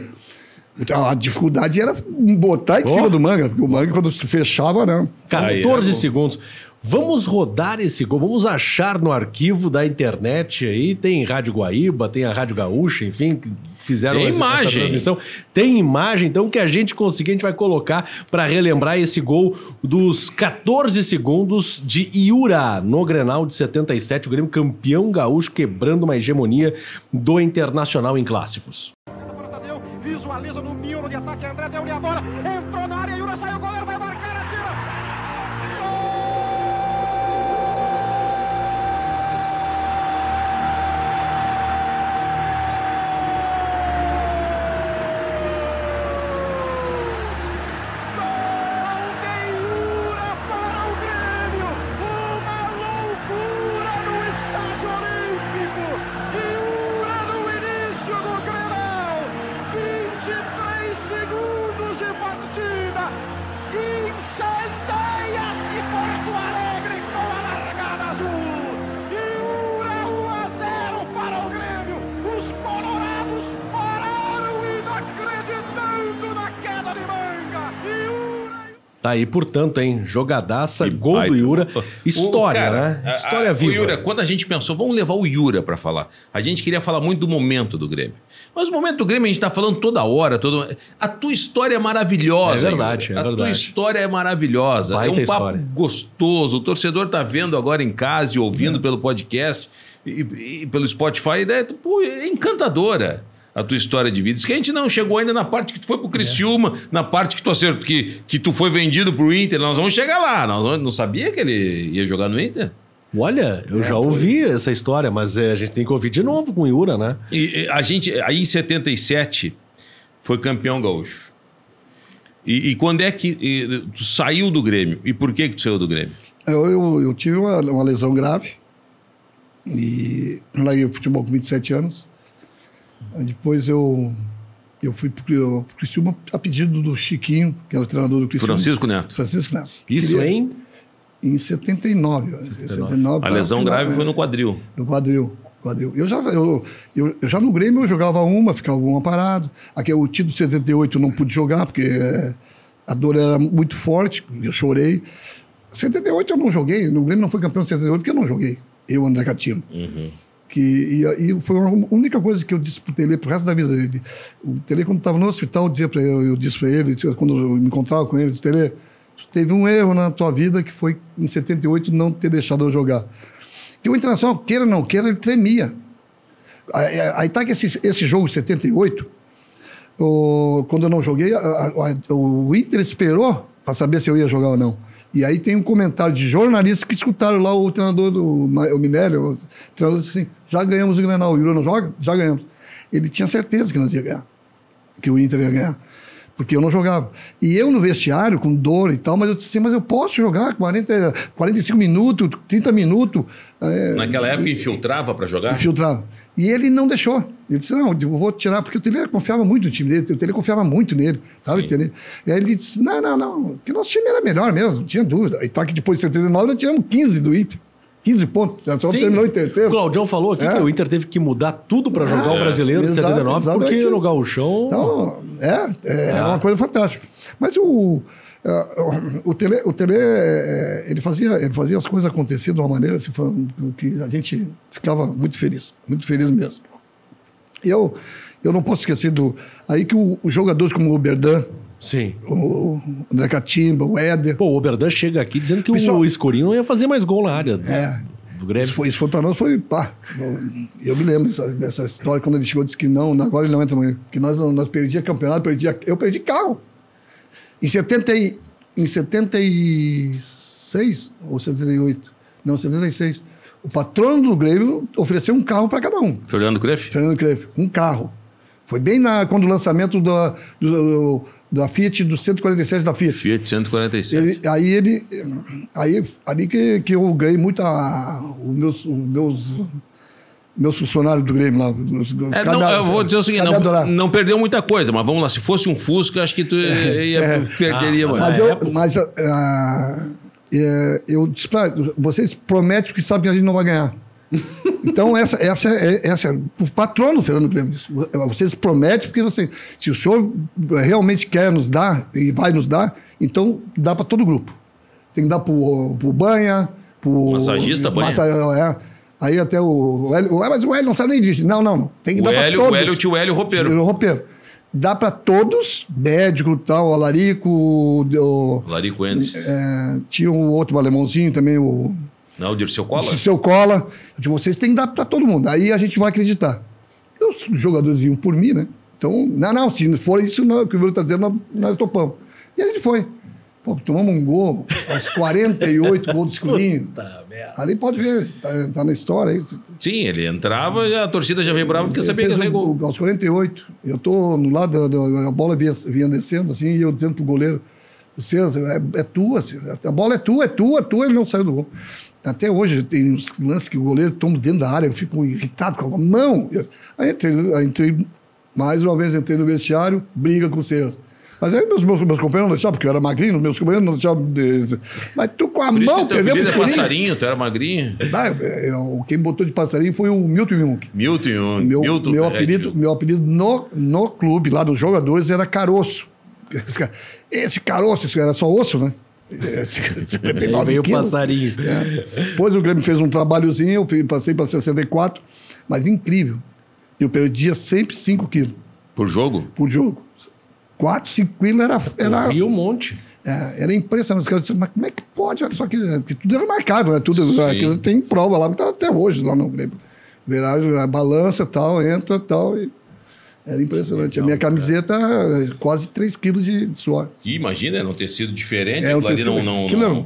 E: Então, a dificuldade era botar em
C: Oh.
E: cima do manga, porque o manga, quando se fechava, não.
C: 14
D: Aí é bom.
C: segundos. Vamos rodar esse gol, vamos achar no arquivo da internet aí. Tem Rádio Guaíba, tem a Rádio Gaúcha, enfim, que fizeram
D: Tem
C: essa, essa transmissão. Tem imagem, então que a gente conseguir, a gente vai colocar para relembrar esse gol dos 14 segundos de Iura no Grenal de 77, o Grêmio campeão gaúcho quebrando uma hegemonia do Internacional em clássicos. Tá aí, portanto, hein? Jogadaça,
D: Que
C: gol do
D: baita.
C: Yura.
D: O-
C: História,
D: cara,
C: né?
D: a-
C: História
D: a-
C: viva.
D: O Yura, quando a gente pensou, vamos levar o Yura pra falar. A gente queria falar muito do momento do Grêmio. Mas o momento do Grêmio a gente tá falando toda hora. Toda... A tua história é maravilhosa.
C: É verdade,
D: Yura.
C: é
D: A tua
C: verdade.
D: história é maravilhosa.
C: Baita
D: é um papo
C: história.
D: gostoso. O torcedor tá vendo agora em casa e ouvindo pelo podcast e, e pelo Spotify. É, pô, é encantadora. A tua história de vida. Isso que a gente não chegou ainda na parte que tu foi pro Criciúma, na parte que tu acertou, que, que tu foi vendido pro Inter. Nós vamos chegar lá. Nós vamos- não sabia que ele ia jogar no Inter?
C: Olha, eu já ouvi essa história, mas é, a gente tem que ouvir de novo com o Yura, né?
D: E, e a gente, aí em 77, foi campeão gaúcho. E, e quando é que e, tu saiu do Grêmio? E por que que tu saiu do Grêmio?
E: Eu, eu, eu tive uma, uma lesão grave e larguei o futebol com 27 anos. Depois eu, eu fui pro pro Criciúma a pedido do Chiquinho, que era o treinador do Criciúma.
D: Francisco Neto.
E: Francisco Neto.
C: Isso
E: Queria-
C: em.
E: Em 79. 79
D: A lesão
E: pra-
D: grave foi no quadril.
E: No quadril. quadril. Eu, já, eu, eu, eu já no Grêmio eu jogava uma, ficava uma parado. Aqui o título 78 eu não pude jogar, porque eh, a dor era muito forte, eu chorei. 78 eu não joguei, no Grêmio não foi campeão de 78 porque eu não joguei. Eu, André Catino. Que, e, e foi a única coisa que eu disse pro Tele pro resto da vida dele. O Tele, quando estava no hospital, eu, dizia pra ele, eu disse para ele, quando eu me encontrava com ele, eu Tele, teve um erro na tua vida que foi em 78 não ter deixado eu jogar. Que o Internacional, queira ou não queira, ele tremia. Aí, tá que esse, esse jogo de 78, o, quando eu não joguei, a- a- o Inter esperou para saber se eu ia jogar ou não. E aí tem um comentário de jornalistas que escutaram lá o treinador do o Minério, o treinador disse assim, já ganhamos o Grenal, o Yuri não joga? Já ganhamos. Ele tinha certeza que nós ia ganhar, que o Inter ia ganhar, porque eu não jogava. E eu no vestiário, com dor e tal, mas eu disse assim, mas eu posso jogar 40, 45 minutos, 30 minutos, é,
D: Naquela época infiltrava pra jogar?
E: infiltrava. E ele não deixou. Ele disse, não, eu vou tirar, porque o Tele confiava muito no time dele, o Tele confiava muito nele, sabe? O Tele? E aí ele disse, não, não, não, porque nosso time era melhor mesmo, não tinha dúvida. E tá que depois de 79 nós tiramos 15 do Inter. 15 pontos, já só
C: Sim.
E: terminou
C: O
E: terceiro.
C: Claudião falou aqui
E: É.
C: que o Inter teve que mudar tudo para jogar o brasileiro de
E: Exato,
C: 79, porque
E: exatamente
C: no. Gauchão.
E: Então, é, é, era uma coisa fantástica. Mas o, ah, o Tele, o Tele eh, ele, fazia, ele fazia as coisas acontecer de uma maneira assim, que a gente ficava muito feliz, muito feliz mesmo. Eu, eu não posso esquecer do. Aí que os jogadores como o Berdan,
C: Sim.
E: o André Catimba, o Éder.
C: Pô, o Oberdan chega aqui dizendo que
E: Pessoal-
C: o Escurinho não ia fazer mais gol na área do,
E: É.
C: do Grêmio.
E: Isso foi, isso foi para nós, foi pá. Eu me lembro dessa, dessa história quando ele chegou disse que não, agora ele não entra mais. Que nós, nós perdíamos campeonato, perdia, eu perdi carro. Em, 70 e, em 76 ou 78? Não, 76. O patrono do Grêmio ofereceu um carro para cada um.
D: Fernando Crefe?
E: Fernando Creve, um carro. Foi bem na, quando o lançamento da, do, do- da Fiat, do 147 da Fiat.
D: Fiat 147.
E: Ele- aí ele. Aí, ali que, que eu ganhei muita. Os meus, os meus, meus funcionários do Grêmio lá.
D: É,
E: cada-
D: não, eu vou dizer o seguinte, não,
E: adorar.
D: não perdeu muita coisa, mas vamos lá, se fosse um Fusca, acho que tu ia, perderia
C: Ah,
D: mais.
E: Mas, eu, mas ah, é, eu disse pra, vocês prometem que sabem que a gente não vai ganhar. Então, essa, essa, é, essa é o patrono, Fernando Grêmio. disse. Vocês prometem porque você, se o senhor realmente quer nos dar e vai nos dar, então dá para todo o grupo. Tem que dar para o Banha, para
D: Massagista, Banha?
E: é. Aí até o, o Hélio, "Ué, mas o Hélio não sabe nem disso. Não, não, não. Tem que
D: O
E: dar para todos.
D: o Hélio, o tio Hélio Roupeiro.
E: O roupeiro. Dá para todos, médico tal, Alarico, o,
D: Larico Endes.
E: é, tinha um outro alemãozinho também, o,
D: Não, o Dirceu
E: o
D: Cola?
E: seu Cola. Eu digo, vocês têm que dar para todo mundo. Aí a gente vai acreditar. E os jogadores iam por mim, né? Então, não, não, se for isso não, que o Bruno está dizendo, nós, nós topamos. E a gente foi. Pô, tomamos um gol, aos 48 gols do escurinho. Ali pode ver, tá, tá na história aí.
D: Sim, ele entrava e a torcida já veio brava porque sabia que ia sair gol.
E: Aos 48. Eu tô no lado, da, da- a bola vinha, vinha descendo assim, e eu dizendo pro goleiro, o César, é, é tua, César. a bola é tua, é tua, é tua, ele não saiu do gol. Até hoje tem uns lances que o goleiro toma dentro da área, eu fico irritado com a mão. Aí entrei, aí entrei, mais uma vez entrei no vestiário, briga com o César. Mas aí meus, meus, meus companheiros não deixavam, porque eu era magrinho, meus companheiros não deixavam. de- Mas tu com a
D: Por
E: mão, perdeu
D: é
E: Escurinho.
D: passarinho, tu era magrinho.
E: É, é, Quem botou de passarinho foi o Milton Jung.
D: Milton, Jung,
E: Meu,
D: Milton
E: meu apelido, meu apelido no, no clube, lá dos jogadores, era Caroço. Esse, caroço, isso era só osso, né? Esse, 59
C: Aí veio o
E: quilos.
C: passarinho.
E: É. Depois o Grêmio fez um trabalhozinho, eu passei para 64, mas incrível. Eu perdia sempre 5 quilos
D: Por jogo?
E: por jogo. 4, 5 quilos era, era,
C: E um monte.
E: é, era impressionante. Caras diziam, mas como é que pode? Olha só que porque tudo era marcado, né? Tudo,
D: Sim.
E: aquilo tem prova lá, tá até hoje lá no Grêmio. Viragem, balança tal, entra tal. E era impressionante. a minha camiseta, é, quase 3 quilos de, de suor.
D: E imagina não ter sido diferente.
E: É,
D: aquilo ali não, não, não-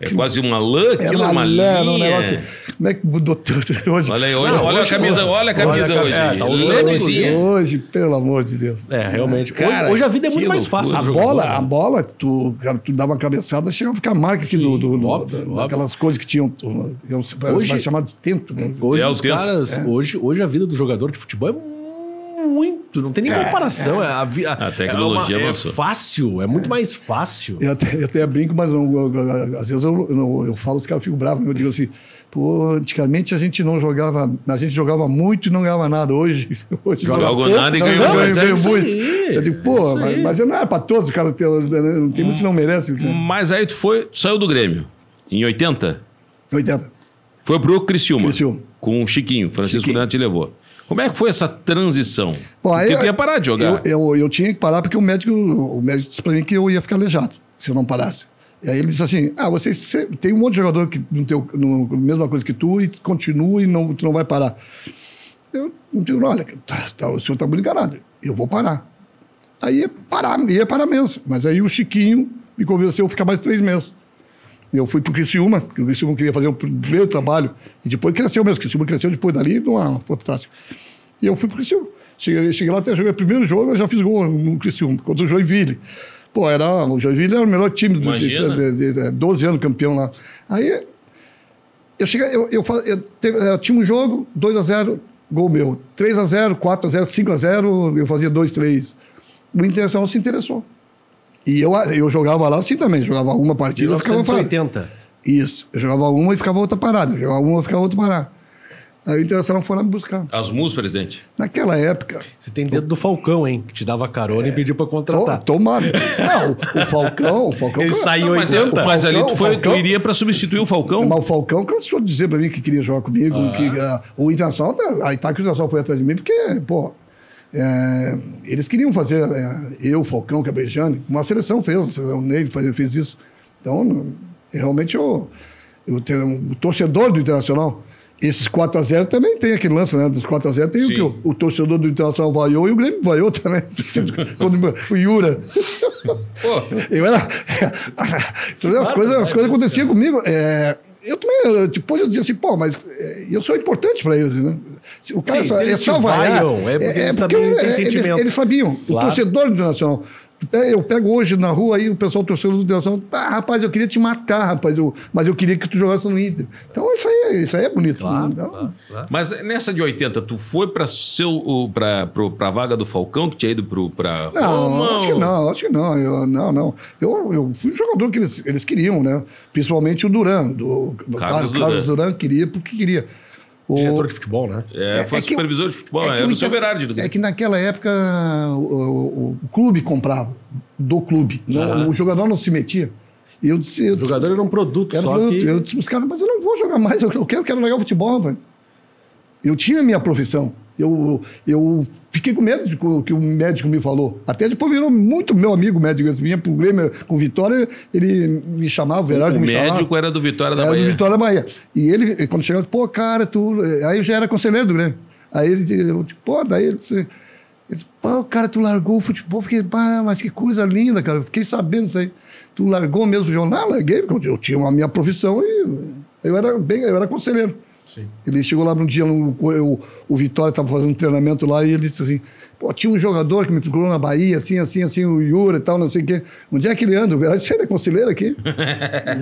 D: É quase uma lã, aquilo é uma
E: lã, um negócio- Como é que mudou tudo hoje?
D: Olha aí, olha,
C: Não,
D: olha
C: hoje-
D: a camisa, olha a camisa
C: olha a
D: hoje.
C: cam- é, tá
D: e
E: Hoje, hoje, pelo amor de Deus.
C: É, realmente.
D: Cara,
C: hoje, hoje a vida é muito mais fácil.
E: A bola, a bola, tu, tu dava uma cabeçada, chegava a ficar marca aqui do, do, do-
C: óbvio,
E: da-
C: óbvio.
E: daquelas coisas que tinham. tu- Hoje,
C: Hoje-
E: chamado de tento, né?
C: Hoje
D: É,
C: os caras, hoje, hoje a vida do jogador de futebol é muito, não tem nem comparação. É, a, vi- a,
D: A tecnologia
C: é, uma-
D: avançou.
C: É fácil, é muito mais fácil.
E: Eu até, eu até brinco, mas eu- eu- eu- às vezes eu, eu, eu falo, os caras ficam bravos. Eu digo assim, pô, antigamente a gente não jogava, a gente jogava muito e não ganhava nada. Hoje, hoje
C: Joga
E: não-
D: algo nada e
E: não, não,
D: muito.
C: é
E: muito.
C: aí,
E: Eu digo,
C: é
E: pô, mas, mas não era para todos, os caras tem, não tem muitos que não merecem.
D: Mas aí tu foi, tu saiu do Grêmio. Em 80,
E: 80.
D: foi pro Criciúma.
E: Criciúma.
D: Com o Chiquinho. Francisco
E: Chiquinho.
D: Neto te levou. Como é que foi essa transição?
E: Bom,
D: Porque
E: aí-
D: tu ia parar de jogar.
E: Eu, eu, eu tinha que parar porque o médico, o médico disse para mim que eu ia ficar aleijado se eu não parasse. E aí ele disse assim: Ah, você tem um monte de jogador que não tem no, mesma coisa que tu e continua e não, tu não vai parar. Eu não digo, olha, tá, tá, o senhor está muito enganado, eu vou parar. Aí ia parar, ia parar mesmo. Mas aí o Chiquinho me convenceu a ficar mais três meses. Eu fui pro Criciúma, porque o Criciúma queria fazer o primeiro trabalho, e depois cresceu mesmo. O Criciúma cresceu depois dali, numa fantástico. E eu fui pro Criciúma. Cheguei, cheguei lá até joguei o primeiro jogo, eu já fiz gol no Criciúma, contra o Joinville. Pô, era, o Joinville era o melhor time do de, de, de, 12 anos campeão lá. Aí eu cheguei, eu, eu, eu, teve- eu tinha um jogo, 2x0, gol meu. 3x0, 4x0, 5x0, eu fazia 2, 3. O Internacional se interessou. E eu, eu jogava lá assim também, jogava uma partida, eu ficava parado.
C: 1980.
E: Isso. Eu jogava uma e ficava outra parada. Eu jogava uma e ficava outra parada. Aí o Internacional foi lá me buscar.
D: As mus, presidente.
E: Naquela época,
C: Você tem dedo do Falcão, hein? Que te dava carona e pediu pra
E: to,
C: contratar.
E: tomara. Não, o, Falcão, o Falcão.
C: Ele saiu
D: mas, é,
C: 80.
D: mas ali tu,
E: Falcão-
D: foi,
E: Falcão-
D: tu iria pra substituir o Falcão?
E: Mas o Falcão cansou de dizer pra mim que queria jogar comigo. Que, ah, o Internacional, aí tá que o Internacional foi atrás de mim, porque, pô, é, eles queriam fazer, é, eu, Falcão, Cabrejane, uma seleção fez, o Ney fez, fez isso. Então, não- realmente, eu, eu tenho um torcedor do Internacional. Esses 4x0 também tem aquele lance, né? Dos 4x0 tem o
D: Sim.
E: que o, o torcedor do Internacional vaiou e o Grêmio vaiou também. O Yura.
D: Pô,
E: Eu era. As, coisas, as coisas aconteciam comigo. É, eu também, depois eu dizia assim, pô, mas é, eu sou importante para eles, né? O cara
C: Sim,
E: só, é
C: eles
E: só vaiar.
C: vaiam, é porque eles também
E: eu-
C: têm
E: eles-
C: sentimento.
E: Eles, sabiam. O
C: Claro.
E: torcedor do Internacional. É, Eu pego hoje na rua aí o pessoal torcedor do Internacional. Ah, rapaz, eu queria te matar, rapaz, eu- mas eu queria que tu jogasse no Inter. Então isso aí, é- isso aí é bonito.
C: Claro,
E: Então,
C: claro, claro.
D: mas nessa de 80, tu foi pro, pra vaga do Falcão? Tu tinha ido pro, pra
E: Não,
D: Roma,
E: acho que não, acho que não. Eu, não, não. Eu, eu fui um jogador que eles, eles queriam, né? Principalmente o Duran. Do, do
D: Carlos
E: Carlos, Duran queria porque queria. O,
C: Diretor de futebol, né?
D: É, foi
E: é que
D: supervisor de futebol,
E: que
D: era
E: o
D: o seu
E: Inter-
D: Berardi do
E: É que naquela época o, o- o clube comprava, do clube. Não. O jogador não se metia. Eu disse, eu
C: O
E: disse-
C: jogador era um produto,
E: era
C: só
E: produto.
C: que...
E: Eu disse para os caras, mas eu não vou jogar mais, eu quero, quero jogar futebol, velho. Eu tinha a minha profissão. Eu, eu fiquei com medo do que o médico me falou. Até depois virou muito meu amigo médico. Eu vinha pro Grêmio com Vitória, ele me chamava, o Verão
D: O
E: me chamava.
D: médico era do Vitória da
E: Era
D: Bahia.
E: do Vitória da Bahia. E ele, quando chegava, pô, cara, tu. Aí eu já era conselheiro do Grêmio. Aí ele, eu, tipo, pô, daí ele disse, ele disse, pô, cara, tu largou o futebol. Fiquei, pá, mas que coisa linda, cara. Eu Fiquei sabendo isso aí. Tu largou mesmo o jornal? Larguei, porque eu tinha a minha profissão e eu era bem, eu era conselheiro.
C: Sim.
E: Ele chegou lá num dia, no, o, o Vitória estava fazendo um treinamento lá e ele disse assim: pô, tinha um jogador que me procurou na Bahia, assim, assim, assim, o Yura e tal, não sei o quê. Onde é que ele anda? O Verão disse: ele é conselheiro aqui.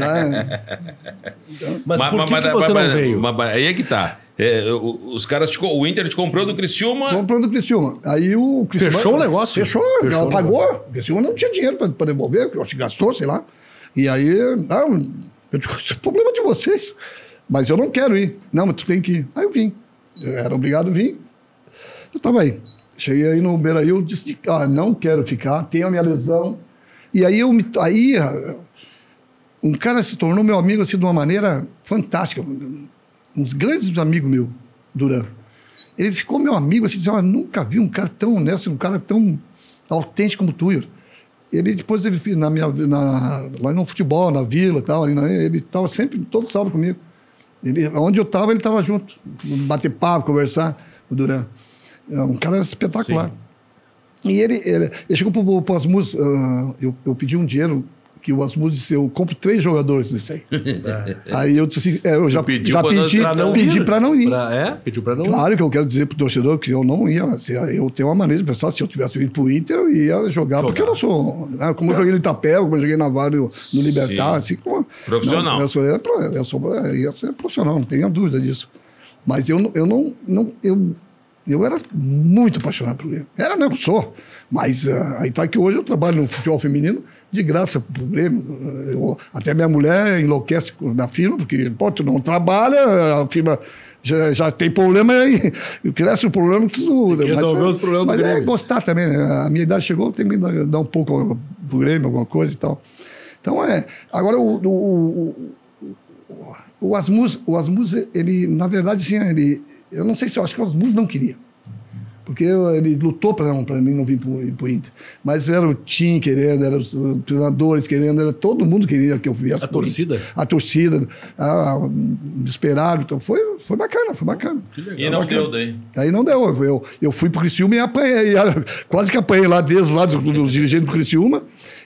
E: Ah,
C: Mas, por que, que você
D: mas-
C: não veio?
D: mas- mas aí é que tá. É, o- os caras, te o Inter te comprou do Criciúma.
E: Comprou do Criciúma. Aí o Criciúma...
C: Fechou o negócio?
E: Fechou,
C: Fechou
E: ela
C: o
E: pagou.
C: negócio.
E: O Criciúma não tinha dinheiro para devolver, porque eu acho que gastou, sei lá. E aí, não, eu digo, isso é problema de vocês. Mas eu não quero ir. Não, mas tu tem que ir. Aí eu vim. Eu era obrigado a vir. Eu estava aí. Cheguei aí no Beira-Rio, disse, ah, não quero ficar, tenho a minha lesão. E aí, eu me, aí um cara se tornou meu amigo assim, de uma maneira fantástica. Um dos grandes amigos meu, Duran. Ele ficou meu amigo, assim, dizendo, "Ah, nunca vi um cara tão honesto, um cara tão autêntico como tu, Yuri." Ele, depois, ele, na minha, na, lá no futebol, na vila tal, ele estava sempre, todo sábado comigo. Ele, onde eu estava, ele estava junto. Bater papo, conversar, o Duran. É um cara espetacular. E ele, ele, ele chegou pro, pro Asmus, ah, eu, eu pedi um dinheiro que o Asmus disse, eu compro três jogadores desse aí. aí eu disse assim, é, eu já,
D: pediu
E: já
D: pra
E: pedi,
D: pra
C: não
E: pedi para não ir.
C: Pra- é? Pediu pra não ir.
E: Claro que eu quero dizer pro torcedor que eu não ia. se Eu tenho uma maneira de pensar, se eu tivesse ido pro Inter, eu ia jogar, porque eu não sou. né, Como eu joguei no Itapé, como eu joguei na Vale no Libertar, assim como.
D: Profissional.
E: Não, eu sou, eu, eu sou, eu ia ser profissional, não tenha dúvida disso. Mas eu, não- eu não. não eu, eu era muito apaixonado por Grêmio. Era, não, eu sou. Mas ah, aí tá que hoje eu trabalho no futebol feminino de graça pro Grêmio. Eu- até minha mulher enlouquece da firma, porque, pô, tu não trabalha, a firma já, já tem problema aí. Cresce o problema que tu.
C: que resolver
E: é-
C: os problemas do
E: mas é
C: Grêmio.
E: gostar também, né? A minha idade chegou, tem que dar, um pouco pro Grêmio, alguma coisa e tal. Então é. Agora o. o, o o Asmus, o Asmus, ele, na verdade, assim, ele, eu não sei se eu acho que o Asmus não queria. Porque eu- ele lutou para mim não vir para o Inter. Mas era o Tim querendo, era os treinadores querendo, era todo mundo queria que eu viesse
C: A torcida?
E: Inter. A torcida. Ah, esperaram. Então foi, foi bacana, foi bacana.
D: E não deu daí.
E: Aí não deu. Eu, eu, eu fui pro Criciúma e apanhei. Quase que apanhei lá desde lá dos, dos dirigentes do Criciúma.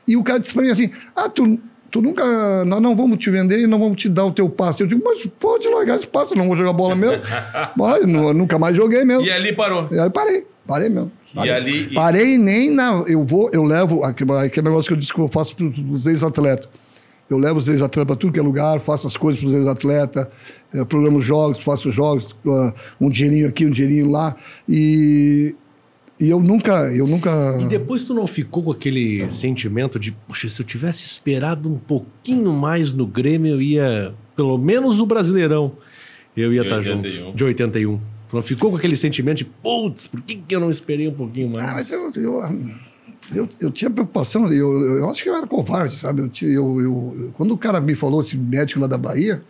E: E o cara disse pra mim assim: Ah, tu, tu nunca. Nós não vamos te vender e não vamos te dar o teu passe. Eu digo, mas pode largar esse passe, eu não vou jogar bola mesmo. mas nu- nunca mais joguei mesmo.
D: E ali parou.
E: E aí parei, parei mesmo.
D: E
E: Parei,
D: ali- e-
E: parei nem na. Eu vou, eu levo aquele, negócio que eu disse que eu faço para os ex-atletas. Eu levo os ex-atletas para tudo que é lugar, faço as coisas para os ex-atletas, eh, programo os jogos, faço os jogos, ah, um dinheirinho aqui, um dinheirinho lá. E, e eu nunca. Eu nunca.
C: E depois tu não ficou com aquele sentimento de, poxa, se eu tivesse esperado um pouquinho mais no Grêmio, eu ia, pelo menos no Brasileirão, Eu ia
D: De
C: estar junto.
D: 81.
C: De 81. Não ficou com aquele sentimento de, putz, por que, que eu não esperei um pouquinho mais?
E: Ah, mas eu, eu, eu, eu tinha preocupação, eu, eu, eu acho que eu era covarde, sabe? Eu, eu, eu- quando o cara me falou, esse médico lá da Bahia,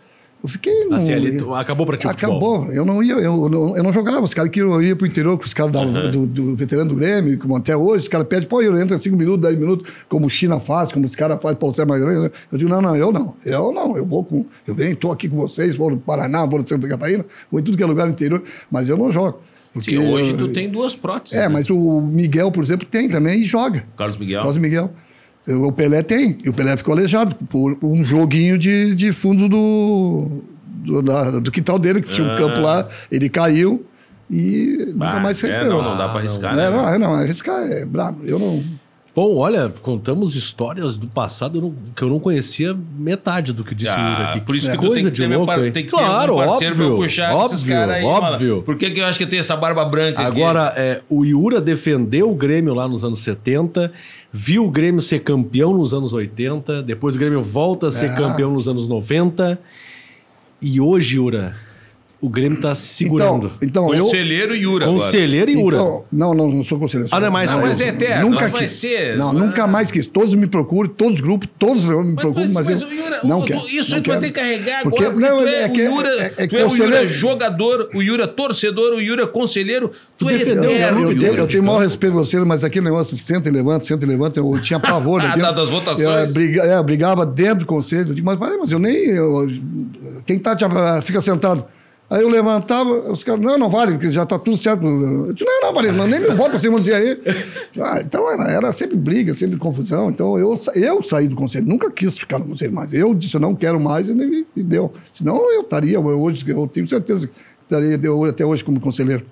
E: eu fiquei... não-
C: assim, ali, acabou pra ti o futebol.
E: Acabou. Eu não ia, eu, não, eu não jogava. Os caras que eu ia pro interior com os caras da- do, do veterano do Grêmio, como até hoje, os caras pedem, pô, eu entra 5 minutos, 10 minutos, como o China faz, como os caras fazem para o mais grande. Eu digo, não, não, eu não. Eu não. Eu vou com. Eu venho, estou aqui com vocês, vou no Paraná, vou no Santa Catarina, vou em tudo que é lugar no interior, mas eu não jogo. Porque
D: Sim, hoje
E: eu-
D: tu tem duas próteses.
E: É,
D: né?
E: mas o Miguel, por exemplo, tem também e joga.
D: Carlos Miguel.
E: Carlos Miguel. O Pelé tem. E o Pelé ficou aleijado por um joguinho de, de fundo do, do, da- do quintal dele, que tinha um
D: Ah.
E: campo lá. Ele caiu e nunca
D: Ah,
E: mais se
D: é,
E: recuperou.
D: não, não dá pra arriscar,
E: É,
D: né?
E: não, é, não, arriscar é brabo. Eu não.
C: Bom, olha, contamos histórias do passado eu não- que eu não conhecia metade do que disse o Yuri
D: Ah,
C: aqui.
D: por isso que tu
C: coisa
D: tem que
C: de
D: ter,
C: louco,
D: par... tem que
C: claro,
D: ter um
C: óbvio,
D: puxar esses
C: óbvio,
D: caras aí,
C: óbvio.
D: mano. Por que, que eu acho que tem essa barba branca aqui?
C: Agora, é, o Iura defendeu o Grêmio lá nos anos 70, viu o Grêmio ser campeão nos anos 80, depois o Grêmio volta a ser
E: É.
C: campeão nos anos 90, e hoje, Iura, o Grêmio tá se segurando.
E: Então, então eu.
D: Conselheiro Yura agora.
C: Conselheiro e Iura.
E: Então, não, não, não sou conselheiro.
C: Ah, não é mais-
D: Não, mas
E: eu
D: é eterno,
E: Nunca
D: vai
E: quis.
D: ser.
E: Não, nunca mais quis. Todos me procuram, todos os grupos, todos eu me procuram, mas,
D: mas
E: eu
D: o Yura,
E: não
D: o-
E: quero.
D: isso aí tu vai ter que carregar
E: Porque-
D: agora, porque
E: não,
D: tu é,
E: é que-
D: o Yura,
E: é- é
D: tu é o Yura jogador, o Yura torcedor, o Yura conselheiro, tu,
C: Tu
D: é
C: defendeu o
D: eterno,
E: Eu, eu,
C: Yura,
E: tenho, eu tenho o maior
C: campo.
E: respeito por você, mas aquele negócio de senta e levanta, senta e levanta, eu tinha pavor.
D: Ah,
E: né?
D: da- das votações?
E: Eu, é, briga- é, brigava dentro do conselho. Eu mas, mas eu nem. eu- quem tá, fica sentado. Aí eu levantava, os caras, não, não vale, porque já tá tudo certo. Eu disse, não, não, vale, não, nem me voto pra você vão dizer aí. Ah, então era, era sempre briga, sempre confusão. Então eu, eu saí do conselho, nunca quis ficar no conselho mais. Eu disse, eu não quero mais e, e deu. Senão eu estaria eu hoje, eu tenho certeza que estaria eu, até hoje como conselheiro.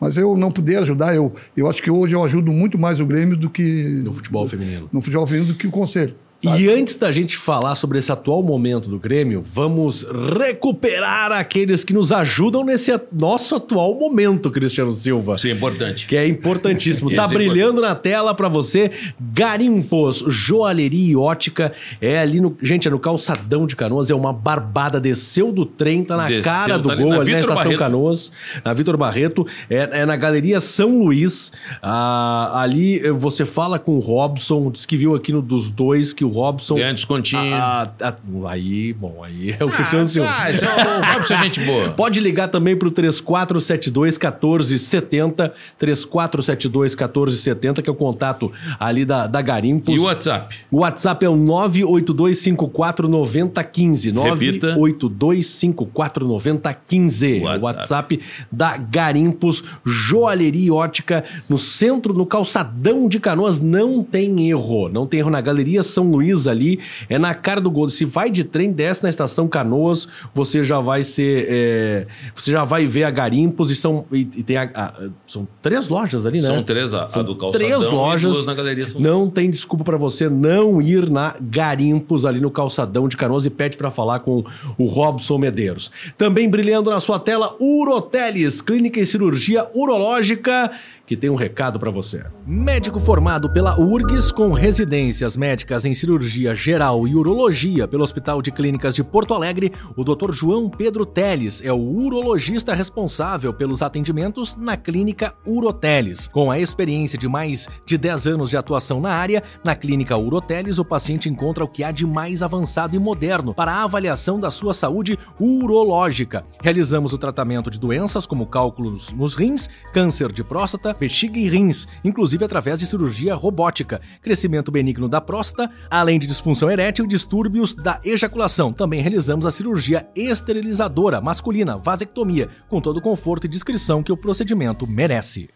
E: Mas eu não puder ajudar, eu, eu acho que hoje eu ajudo muito mais o Grêmio do que.
C: No futebol feminino.
E: No futebol feminino do que o conselho.
C: E antes da gente falar sobre esse atual momento do Grêmio, vamos recuperar aqueles que nos ajudam nesse nosso atual momento, Cristiano Silva.
D: Isso é importante.
C: Que é importantíssimo.
D: Isso
C: tá
D: é
C: brilhando na tela pra você. Garimpos, joalheria e ótica. É ali no. Gente, é no calçadão de canoas. É uma barbada. Desceu do trem, tá na
D: Desceu,
C: cara do
D: tá ali
C: gol,
D: na
C: ali na estação
D: Barreto.
C: Canoas. Na Vitor Barreto. É, é na Galeria São Luís. Ah, ali eh, você fala com o Robson. Diz que viu aqui no dos dois que o Robson.
D: Ganha descontinho.
C: Ah, ah, aí, bom, aí é o Cristiano
D: ah,
C: Silva.
D: ah, isso é o Robson é gente boa.
C: Pode ligar também para o 3472 1470, 3472 1470, que é o contato ali da, da Garimpos.
D: E o WhatsApp?
C: O WhatsApp é o 98254 9015.
D: Repita.
C: 98254 9015.
D: WhatsApp.
C: O WhatsApp da Garimpos, joalheria e ótica no centro, no calçadão de Canoas. Não tem erro. Não tem erro na Galeria São Luís ali. É na cara do gol. Se vai de trem, desce na estação Canoas, você já vai ser. é, você já vai ver a Garimpos e são. E, e tem a- a- são três lojas ali, né?
D: São três, a, a
C: São
D: do calçadão
C: três lojas.
D: na galeria. São
C: Não tem desculpa pra você não ir na Garimpos ali no calçadão de Canoas e pede pra falar com o Robson Medeiros. Também brilhando na sua tela, Uroteles, clínica e cirurgia urológica, que tem um recado pra você. Médico formado pela URGS com residências médicas em cirurgia geral e urologia pelo Hospital de Clínicas de Porto Alegre, o Dr. João Pedro Teles é o urologista responsável pelos atendimentos na clínica Uroteles. Com a experiência de mais de 10 anos de atuação na área, na clínica Uroteles o paciente encontra o que há de mais avançado e moderno para a avaliação da sua saúde urológica. Realizamos o tratamento de doenças como cálculos nos rins, câncer de próstata, bexiga e rins, inclusive através de cirurgia robótica, crescimento benigno da próstata, além de disfunção erétil e distúrbios da ejaculação. Também realizamos a cirurgia esterilizadora masculina, vasectomia, com todo o conforto e discrição que o procedimento merece.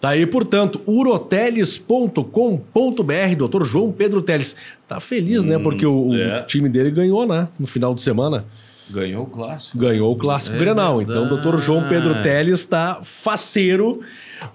C: Tá aí, portanto, uroteles.com.br, doutor João Pedro Teles. Tá feliz, né? Porque o, o
D: é.
C: time dele ganhou, né? No final de semana.
D: Ganhou o clássico.
C: Ganhou o clássico
D: É
C: Grenal. Então, o doutor João Pedro
D: verdade.
C: Teles está faceiro,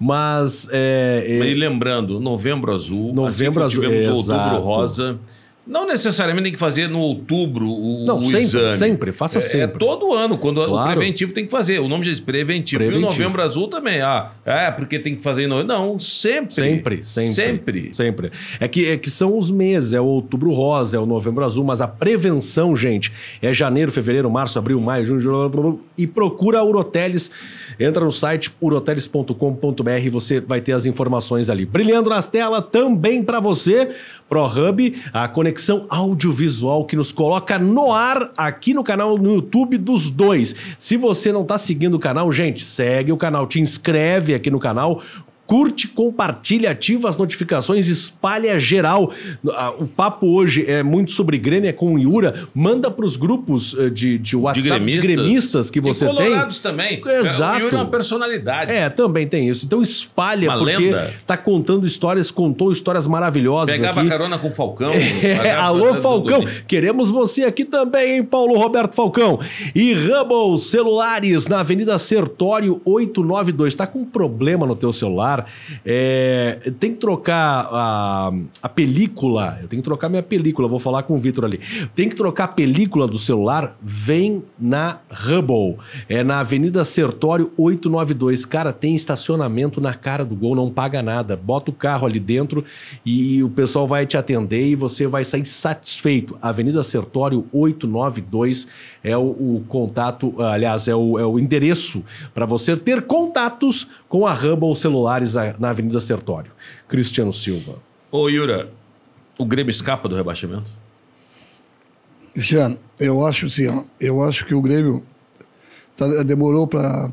C: mas. é, é,
D: E lembrando, novembro azul,
C: Novembro
D: assim
C: azul,
D: tivemos
C: exato.
D: outubro rosa, Não necessariamente tem que fazer no outubro o,
C: Não,
D: o
C: sempre,
D: exame.
C: sempre, faça
D: É-
C: sempre.
D: É todo ano, quando o
C: Claro.
D: preventivo tem que fazer. O nome diz preventivo. E o
C: Preventivo.
D: novembro azul também. Ah, é, porque tem que fazer em novembro. Não, sempre.
C: Sempre, sempre.
D: Sempre.
C: Sempre. É que, é que são os meses, é o outubro rosa, é o novembro azul, mas a prevenção, gente, é janeiro, fevereiro, março, abril, maio, junho, julho, e procura a Uroteles. Entra no site uroteles.com.br e você vai ter as informações ali. Brilhando nas telas também para você, ProHub, a conexão audiovisual que nos coloca no ar aqui no canal no YouTube dos dois. Se você não está seguindo o canal, gente, segue o canal, te inscreve aqui no canal. Curte, compartilha, ativa as notificações, espalha geral. Ah, O papo hoje é muito sobre Grêmio, é com o Iura. Manda para os grupos eh, de, de WhatsApp de gremistas,
D: gremistas,
C: que você
D: e
C: tem.
D: colorados também.
C: Exato.
D: O Yuri é uma personalidade.
C: É, também tem isso. Então espalha,
D: Uma
C: porque
D: lenda.
C: tá contando histórias, contou histórias maravilhosas
D: Pegava
C: aqui.
D: carona com o Falcão.
C: É, alô, Falcão.
D: do-
C: Queremos você aqui também, hein, Paulo Roberto Falcão. E Hubble Celulares, na Avenida Sertório 892. Tá com um problema no teu celular? É, tem que trocar a, a película. Eu tenho que trocar minha película. Vou falar com o Vitor ali. Tem que trocar a película do celular? Vem na Hubble. É na Avenida Sertório 892. Cara, tem estacionamento na cara do gol, não paga nada. Bota o carro ali dentro e o pessoal vai te atender e você vai sair satisfeito. Avenida Sertório 892 é o, o contato, aliás, é o, é o endereço para você ter contatos com a Hubble Celulares a- na Avenida Sertório. Cristiano Silva.
D: Ô, Yura, o Grêmio escapa do rebaixamento?
E: Cristiano, eu acho assim, ó, eu acho que o Grêmio tá- demorou para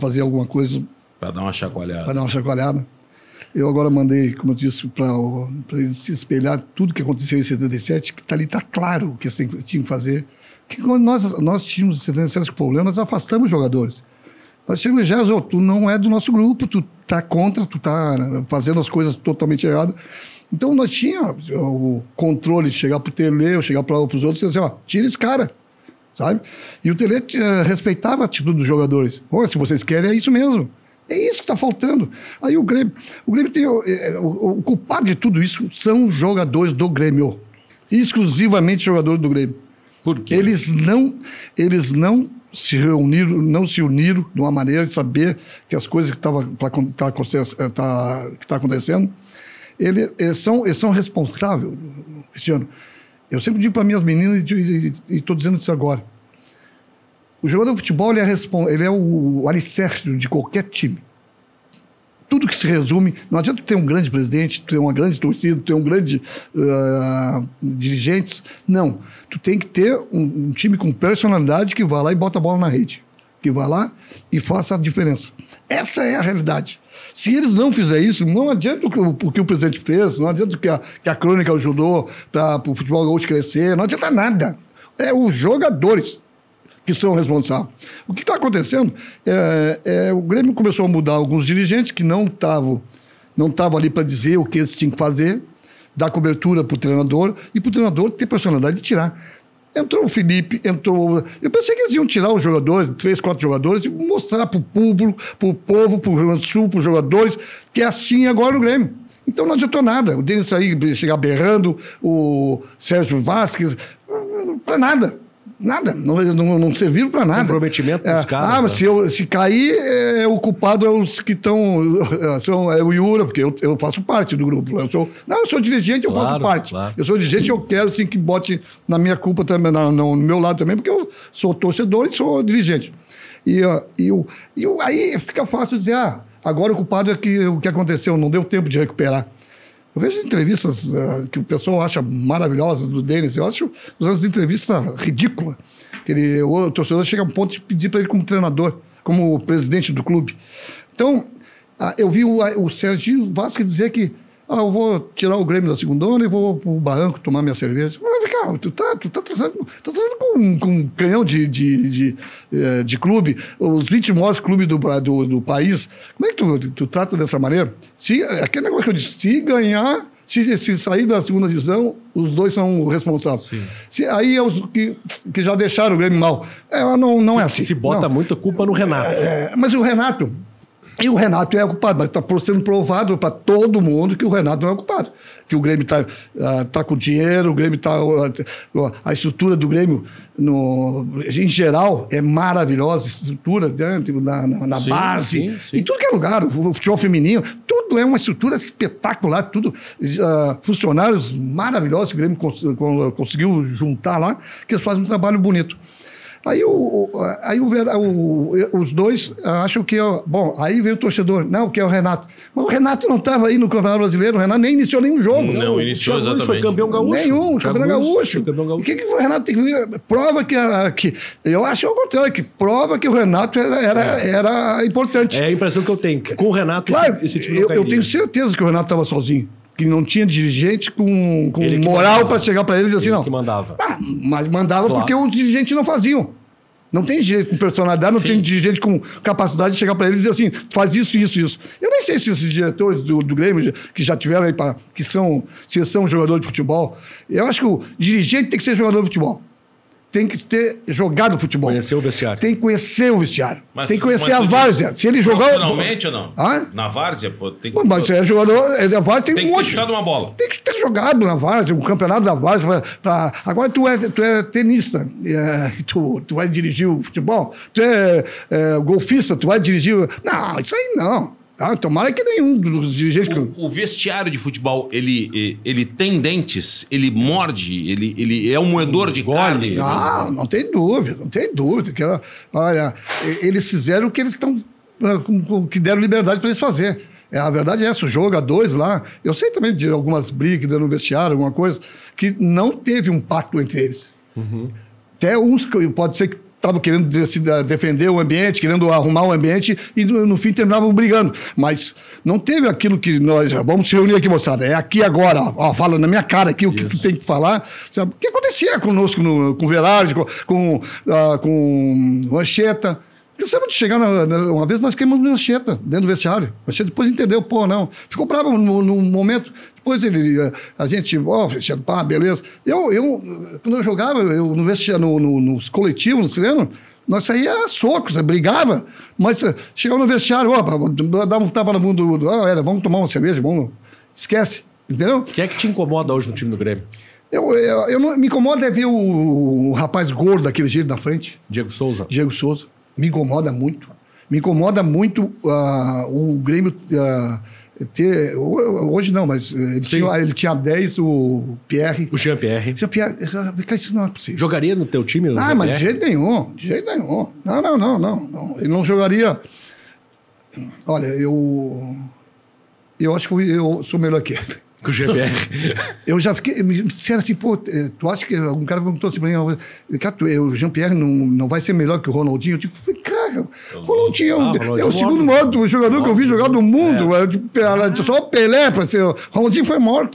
E: fazer alguma coisa,
D: Pra dar uma chacoalhada.
E: para dar uma chacoalhada. Eu agora mandei, como eu disse, para eles se espelhar tudo que aconteceu em 77, que tá ali está claro o que eles tinham que fazer. Que quando nós, nós tínhamos 77 problemas, nós afastamos os jogadores. Nós tínhamos já, ó, tu não é do nosso grupo, tu tá contra, tu tá fazendo as coisas totalmente erradas. Então nós tínhamos o controle de chegar pro Tele, ou chegar para os outros e dizer, ó, tira esse cara, sabe? E o Tele eh, respeitava a atitude dos jogadores. Pô, se vocês querem, é isso mesmo. É isso que está faltando. Aí o Grêmio, o Grêmio tem o, eh, o- o culpado de tudo isso são os jogadores do Grêmio, exclusivamente jogadores do Grêmio.
D: Por quê?
E: Eles não, eles não se reuniram, não se uniram de uma maneira de saber que as coisas que estavam tá, tá, que tá acontecendo, ele- eles, são, eles são responsáveis, Cristiano. Eu sempre digo para minhas meninas e estou dizendo isso agora. O jogador de futebol ele é, ele é o alicerce de qualquer time tudo que se resume. Não adianta ter um grande presidente, ter uma grande torcida, ter um grande uh, dirigente. Não. Tu tem que ter um, um, time com personalidade que vá lá e bota a bola na rede. Que vá lá e faça a diferença. Essa é a realidade. Se eles não fizerem isso, não adianta o que o, o, que o presidente fez, não adianta o que a, que a crônica ajudou para o futebol gaúcho crescer, não adianta nada. É os jogadores que são responsáveis. O que está acontecendo é, é, o Grêmio começou a mudar alguns dirigentes que não estavam não estavam ali para dizer o que eles tinham que fazer, dar cobertura para o treinador e para o treinador ter personalidade de tirar. Entrou o Felipe, entrou. Eu pensei que eles iam tirar os jogadores, três, quatro jogadores, e mostrar para o público, para o povo, para o Rio Grande do Sul, para os jogadores, que é assim agora no Grêmio. Então não adiantou nada. O Denis sair, chegar berrando, o Sérgio Vasquez, para nada. Nada, não, não, não serviram para nada.
C: Comprometimento dos
E: é,
C: caras.
E: Ah, mas
C: né?
E: se, eu, se cair, é, o culpado é os que estão. São, é o Iura, porque eu, eu faço parte do grupo. Eu sou, não, eu sou dirigente, eu
C: Claro,
E: faço parte.
C: claro.
E: Eu sou dirigente, eu quero sim que bote na minha culpa também, na, no, meu lado também, porque eu sou torcedor e sou dirigente. E, e, o, e aí fica fácil dizer, ah, agora o culpado é que o que aconteceu, não deu tempo de recuperar. Eu vejo entrevistas uh, que o pessoal acha maravilhosas do Denis, eu acho as entrevistas ridículas. Que ele, o torcedor chega a um ponto de pedir para ele como treinador, como presidente do clube. Então, uh, eu vi o, o Sérgio Vasquez dizer que ah, eu vou tirar o Grêmio da segunda e vou pro barranco tomar minha cerveja. Mas, cara, tu tá, tu tá trazendo, tá trazendo com, com um canhão de, de, de, de, de clube, os 20 maiores clubes do, do, do, país. Como é que tu, tu trata dessa maneira? Se, aquele negócio que eu disse, se ganhar, se, se sair da segunda divisão, os dois são responsáveis. Se, aí é os que, que já deixaram o Grêmio mal. É, não, não
C: se,
E: é assim.
C: Se bota
E: não.
C: muita culpa no Renato.
E: É, mas o Renato, E o Renato é o culpado, mas está sendo provado para todo mundo que o Renato não é o culpado. Que o Grêmio está tá com dinheiro, o Grêmio está. a estrutura do Grêmio, no, em geral, é maravilhosa, estrutura dentro, na, na, na
C: Sim,
E: base,
C: sim, sim.
E: em tudo que é lugar, o futebol feminino, tudo é uma estrutura espetacular, tudo. ah, funcionários maravilhosos que o Grêmio cons- con- conseguiu juntar lá, que eles fazem um trabalho bonito. Aí, o, o- aí o, o- os dois acham que. ó, Bom, aí veio o torcedor. Não, que é o Renato. Mas o Renato não estava aí no Campeonato Brasileiro. O Renato nem iniciou nenhum jogo.
D: Não,
C: O
D: iniciou
C: Nunes foi
D: exatamente.
C: campeão gaúcho.
E: Nenhum,
C: O
E: campeão gaúcho. O que, que o Renato tem que ver? Prova que, a- que. Eu acho ao contrário, que prova que o Renato era, era, era importante.
C: É a impressão que eu tenho. que Com o Renato,
E: Claro,
C: esse, esse time não
E: eu, eu tenho certeza que o Renato estava sozinho. Que não tinha dirigente com, com moral para chegar para eles e assim,
C: Ele
E: não.
C: que mandava.
E: Ah, mas mandava
C: Claro.
E: porque os dirigentes não faziam. Não tem jeito com personalidade, não tem dirigente com capacidade de chegar para eles e dizer assim, faz isso, isso, isso. Eu nem sei se esses diretores do, do Grêmio que já tiveram aí, pra, que são, se são jogadores de futebol, eu acho que o dirigente tem que ser jogador de futebol. Tem que ter jogado futebol.
C: Conhecer o vestiário.
E: Tem que conhecer o vestiário.
D: Mas-
E: tem que conhecer
D: mas
E: a várzea. Se ele jogar.
D: Profissionalmente ou não?
E: Hã?
D: Na várzea, pô, tem que,
E: Pô, Mas é jogador, é, a várzea tem,
D: tem
E: um
D: que ter
E: monte.
D: chutado uma bola.
E: Tem que ter jogado na várzea, o campeonato da várzea. Pra, pra- Agora tu é, tu é tenista, é, tu, tu vai dirigir o futebol, tu é, é, golfista, tu vai dirigir. Não, isso aí não. Tá? Tomara que nenhum dos dirigentes. que-
D: O, o vestiário de futebol, ele, ele tem dentes, ele morde, ele, ele é um moedor de carne.
E: Não, não tem dúvida, não tem dúvida. Que ela- olha, eles fizeram o que eles estão. ah, que deram liberdade para eles fazer. É, a verdade é essa, o jogo a dois lá. Eu sei também de algumas brigas no vestiário, alguma coisa, que não teve um pacto entre eles. Até uns que pode ser que estavam querendo da- defender o ambiente, querendo arrumar o ambiente e no, no fim terminavam brigando. Mas não teve aquilo que nós. Vamos se reunir aqui, moçada. É aqui agora, ó, fala na minha cara aqui o que tu tem que falar. Sabe? O que acontecia conosco no, com o Verardi, com, com, ah, com o Ancheta. Cansamos de chegar na, na- Uma vez nós queimamos o Ancheta dentro do vestiário. O Ancheta depois entendeu, pô, não. Ficou bravo no, no momento. Depois ele, eh, a gente, ó, Ancheta, pá, beleza. Eu, eu, quando eu jogava, eu no vestiário, no, no- nos coletivos, no treino, nós saía a socos, eh, brigava. Mas eh, chegava no vestiário, ó, dava um tapa na bunda do. ah, era, vamos tomar uma cerveja, vamos. Esquece, entendeu?
C: Quem é que te incomoda hoje no time do Grêmio?
E: Eu, eu, eu não, me incomoda é ver o, o rapaz gordo daquele jeito na frente.
C: Diego Souza.
E: Diego Souza. Me incomoda muito. Me incomoda muito ah, o Grêmio ah, ter. Hoje não, mas ele
C: Sim.
E: tinha, ele tinha 10, o Pierre.
C: O Jean-Pierre.
E: Já Pierre, já- cara, isso não é possível.
C: Jogaria no teu time?
E: Ah, mas de
C: Jean-Pierre?
E: jeito nenhum, de jeito nenhum. Não, não, não, não, não. Ele não jogaria. Olha, eu. Eu acho que eu, eu sou melhor que ele.
C: Com o Jean-Pierre.
E: Eu já fiquei. Me disseram assim, pô, eh, tu acha que. Algum cara perguntou assim pra mim, cara, tu- eh, o Jean-Pierre não, não vai ser melhor que o Ronaldinho? Eu digo, falei, cara, Ronaldinho é,
C: Ah, Ronaldinho
E: é o
C: é
E: segundo
C: maior.
E: jogador que eu vi jogar no mundo. É. tipo, é, Só o Pelé para ser. O Ronaldinho foi o maior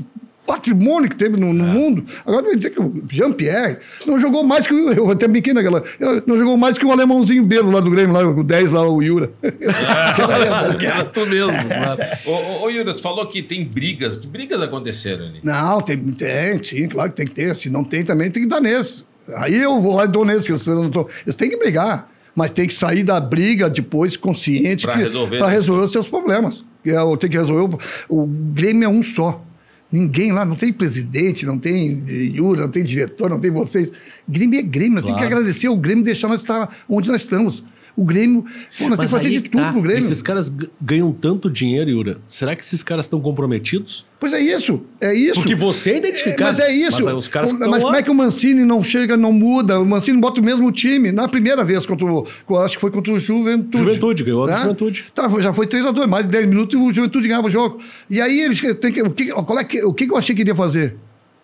E: patrimônio que teve no, no mundo. Agora vai dizer que o Jean-Pierre não jogou mais que o. Eu até brinquei naquela. Não jogou mais que o alemãozinho belo lá do Grêmio, lá, o 10 lá, o Yura.
C: que era tu mesmo.
D: Ô, ô, ô, Yura, tu falou que tem brigas. Que brigas aconteceram ali?
E: Não, tem, tem, sim, claro que tem que ter. Se não tem, também tem que dar nesse. Aí eu vou lá e dou nesse. que Eles, não tão- eles têm que brigar, mas tem que sair da briga depois consciente
D: Pra
E: que-
D: resolver,
E: pra
D: né?
E: resolver os seus problemas. Que é Tem que resolver. O, o Grêmio é um só. Ninguém lá, não tem presidente, não tem Yura, não tem diretor, não tem vocês. Grêmio é Grêmio, nós temos que
C: Claro.
E: agradecer ao Grêmio deixar nós estar onde nós estamos. O Grêmio, pô, nós temos que fazer de tudo
C: tá.
E: pro Grêmio.
C: Esses caras ganham tanto dinheiro, Yura. Será que esses caras estão comprometidos?
E: Pois é isso, é isso.
C: Porque você é identificado.
E: Mas é isso.
C: Mas os caras que
E: mas como é que o Mancini não chega, não muda? O Mancini bota o mesmo time. Na primeira vez, contra o, acho que foi contra o Juventude.
C: Juventude, ganhou do
E: Né?
C: Juventude.
E: Tá, já foi 3x2, mais de 10 minutos e o Juventude ganhava o jogo. E aí eles têm que. O que, qual é que, o que eu achei que ele ia fazer?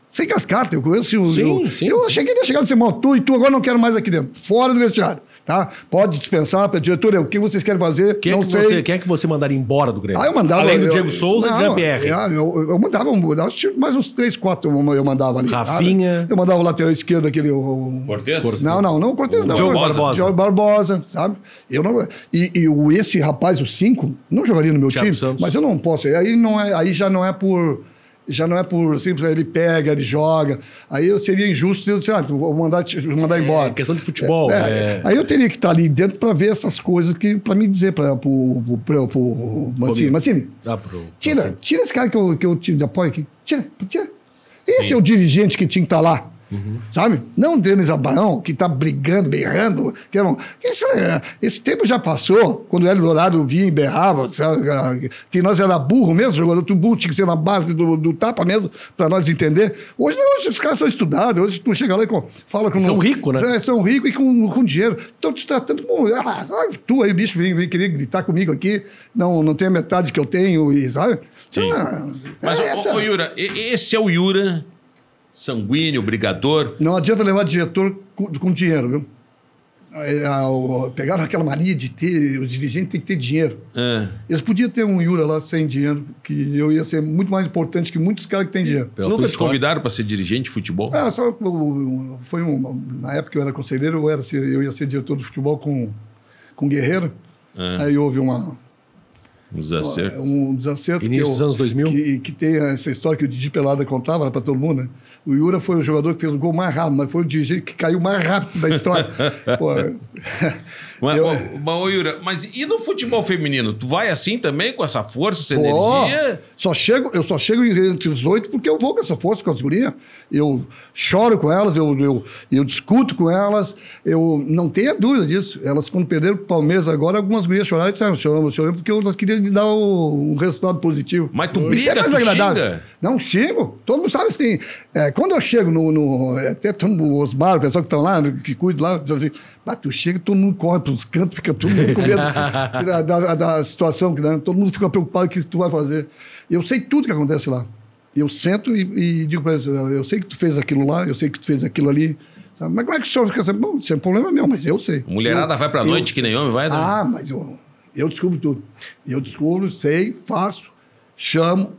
E: Sem cascata, eu conheço o.
C: Sim,
E: eu,
C: sim,
E: Eu
C: sim.
E: achei que ele ia chegar e "Bom, tu e tu agora não quero mais aqui dentro. Fora do vestiário. Tá? Pode dispensar, para diretor, o que vocês querem fazer?
C: Quem é,
E: não
C: que
E: sei.
C: você, quem é que você mandaria embora do Grêmio?
E: Ah, eu mandava.
C: Além do
E: eu-
C: Diego Souza
E: não,
C: e Jean-Pierre.
E: Eu, eu, eu mandava, eu mandava, que mais uns três, quatro eu, eu mandava ali.
C: Rafinha.
E: sabe? Eu mandava o lateral esquerdo, aquele. O,
D: Cortez?
E: não, não, não, o Cortez não.
C: Diogo
E: Eu-
C: Barbosa.
E: Diogo Barbosa, sabe? Eu não, e e o, esse rapaz, o cinco, não jogaria no meu
C: Thiago
E: time,
C: Santos.
E: mas eu não posso. Aí, não é, aí já não é por. Já não é por simples, ele pega, ele joga. Aí eu seria injusto eu dizer, ah, vou mandar, vou mandar embora.
C: É questão de futebol.
E: É,
C: é.
E: Aí eu teria que estar ali dentro para ver essas coisas que para me dizer para o Mancini, Mancini,
C: pro-
E: tira, tira esse cara que eu, que eu te apoio aqui. Tira, tira. Esse é o dirigente que tinha que estar lá. Sabe? Não o Denis Abraão, que está brigando, berrando. Que não, esse, é- esse tempo já passou, quando o Hélio Dourado vinha e berrava, sabe? que nós era burro mesmo, jogador do burro tinha que ser na base do, do tapa mesmo, para nós entender. Hoje não, hoje os caras são estudados, hoje tu chega lá e com- fala com...
C: São ricos, né?
E: É, são ricos e com, com dinheiro. Estão te tratando como. Ah, sabe, tu aí, bicho, vem, vem querer gritar comigo aqui, não, não tem a metade que eu tenho, e sabe?
D: Sim.
E: Ah,
D: Mas,
E: é
D: ô,
E: essa-
D: ô, Yura, esse é o Yura sanguíneo, brigador.
E: Não adianta levar diretor com, com dinheiro, viu? É, Pegaram aquela mania de ter, o dirigente tem que ter dinheiro.
D: É.
E: Eles podiam ter um Yura lá sem dinheiro, que eu ia ser muito mais importante que muitos caras que têm dinheiro.
C: Pela
D: Nunca te convidaram para ser dirigente de futebol?
E: Ah, só foi um, na época que eu era conselheiro, eu, era, eu ia ser diretor de futebol com, com Guerreiro.
D: É.
E: Aí houve uma,
D: Os acertos.
E: um desacerto.
C: Início
E: que
C: dos anos 2000?
E: Que, que tem essa história que o Didi Pelada contava para todo mundo, né? O Yura foi o jogador que fez o gol mais rápido, mas foi o dirigente que caiu mais rápido da história. Pô,
D: Mas,
E: eu-
D: mas, ô, Yura, mas e no futebol feminino? Tu vai assim também, com essa força, essa
E: Pô,
D: energia?
E: só chego, eu só chego entre os oito porque eu vou com essa força com as gurias. Eu choro com elas, eu, eu, eu discuto com elas. Eu não tenho dúvida disso. Elas, quando perderam o Palmeiras agora, algumas gurias choraram e disseram, choramos, choramos, porque queríamos lhe dar um resultado positivo.
D: Mas tu
E: Isso
D: briga,
E: é mais agradável.
D: xinga?
E: Não, xingo. Todo mundo sabe tem. é, quando eu chego no. no até todo mundo, o Osmar, o pessoal que estão lá, que cuida lá, diz assim: "Bah, tu chega, todo mundo corre para os cantos, fica todo mundo com medo da, da, da situação, que né, todo mundo fica preocupado com o que tu vai fazer. Eu sei tudo que acontece lá. Eu sento e, e digo para eles: eu sei que tu fez aquilo lá, eu sei que tu fez aquilo ali. Sabe? Mas como é que o senhor fica assim? Bom, isso é um problema meu, mas eu sei.
D: A mulherada
E: Eu-
D: vai pra
E: eu-
D: noite que nem homem, vai? né?
E: ah, mas eu, eu descubro tudo. Eu descubro, sei, faço, chamo.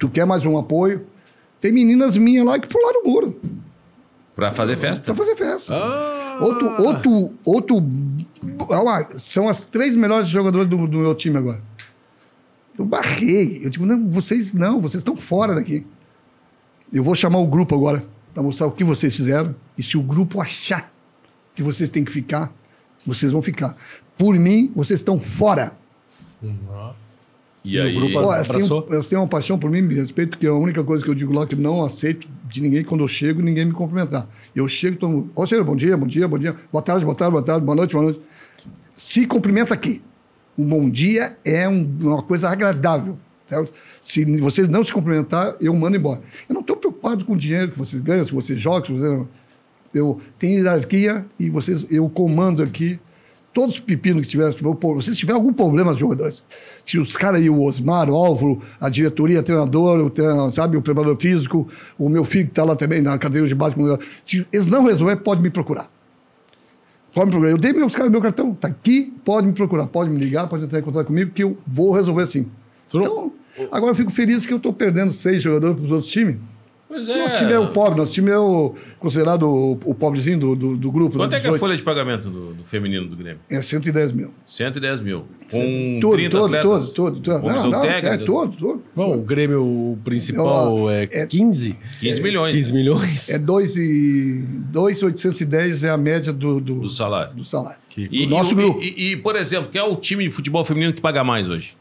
E: Tu quer mais um apoio? Tem meninas minhas lá que pularam o muro
D: Pra fazer festa.
E: pra fazer festa.
C: Ah.
E: Outro, outro, outro. lá, São as três melhores jogadoras do, do meu time agora. Eu barrei. Eu digo, não, vocês não, vocês estão fora daqui. Eu vou chamar o grupo agora para mostrar o que vocês fizeram. E se o grupo achar que vocês têm que ficar, vocês vão ficar. Por mim, vocês estão fora.
D: E,
C: E o
D: aí,
C: grupo-
E: Pô, elas, têm,
C: Abraçou?
E: elas têm uma paixão por mim, me respeito, que é a única coisa que eu digo lá que não aceito de ninguém quando eu chego, ninguém me cumprimentar. Eu chego, todo mundo, ô senhor, bom dia, bom dia, bom dia, boa tarde, boa tarde, boa tarde, boa noite, boa noite. Se cumprimenta aqui. Um bom dia é um- uma coisa agradável. certo? Se vocês não se cumprimentar, eu mando embora. Eu não estou preocupado com o dinheiro que vocês ganham, se vocês jogam, se vocês. Eu tenho hierarquia e vocês, eu comando aqui todos os pepinos que tiverem. se tiver algum problema, jogadores, se os caras aí, o Osmar, o Álvaro, a diretoria, o treinador, o treina- sabe, o preparador físico, o meu filho que está lá também na cadeira de base, se eles não resolverem, pode me procurar. Pode me procurar. Eu dei meus caras meu cartão, tá aqui, pode me procurar, pode me ligar, pode entrar em contato comigo, que eu vou resolver sim. Então, agora eu fico feliz que eu estou perdendo seis jogadores para os outros times.
D: Pois é.
E: Nosso time é o pobre, nosso time é o considerado o, o pobrezinho do, do, do grupo.
D: Quanto
E: né,
D: é que é a
E: 18.
D: folha de pagamento do, do feminino do Grêmio?
E: É 110 mil.
D: 110 mil. Com
E: Todo,
D: 30
E: todo,
D: atletas.
E: todo, todo, todo. Não, não,
D: técnica.
E: é todo, todo.
C: Bom, o Grêmio o principal é,
E: é-
C: 15?
D: 15 milhões
C: 15 milhões?
E: É 2 e 2,810 é a média do, do,
D: do salário.
E: do salário.
C: Que-
D: E,
E: O nosso
D: e-
E: grupo.
D: E, e, por exemplo, quem é o time de futebol feminino que paga mais hoje?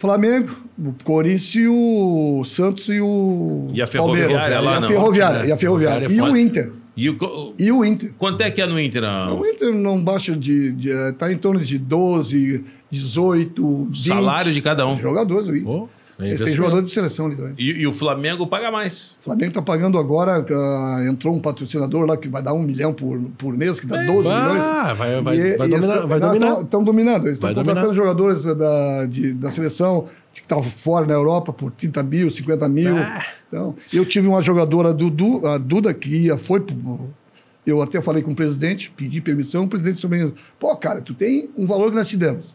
E: Flamengo, o Corinthians, o Santos e o
D: E a
E: Palmeiras.
D: Ferroviária lá
E: e a
D: não.
E: Ferroviária, e a Ferroviária. E
D: Ferroviária.
E: o Inter.
D: E o,
E: E o Inter.
D: quanto é que é no Inter? a-
E: O Inter não baixa de. Está em torno de 12, 18, 20.
D: salário de cada um.
E: Jogadores, o Inter.
C: Pô, é
E: Eles têm
C: investimento.
E: jogador de seleção ali também.
D: E, e o Flamengo paga mais.
E: O Flamengo está pagando agora, ah, entrou um patrocinador lá que vai dar um milhão por, por mês, que dá 12 milhões.
C: Ah, vai, vai,
E: E-
C: vai
E: e
C: dominar. vai dominar.
E: Estão dominando. Eles estão
C: Vai
E: contratando
C: dominar.
E: jogadores da, de- da seleção que estavam fora na Europa por 30 mil, 50 mil.
C: Ah.
E: Então, eu tive uma jogadora, Dudu, a Duda, que ia, foi. pro- Eu até falei com o presidente, pedi permissão, o presidente também. Pô, cara, tu tem um valor que nós te demos.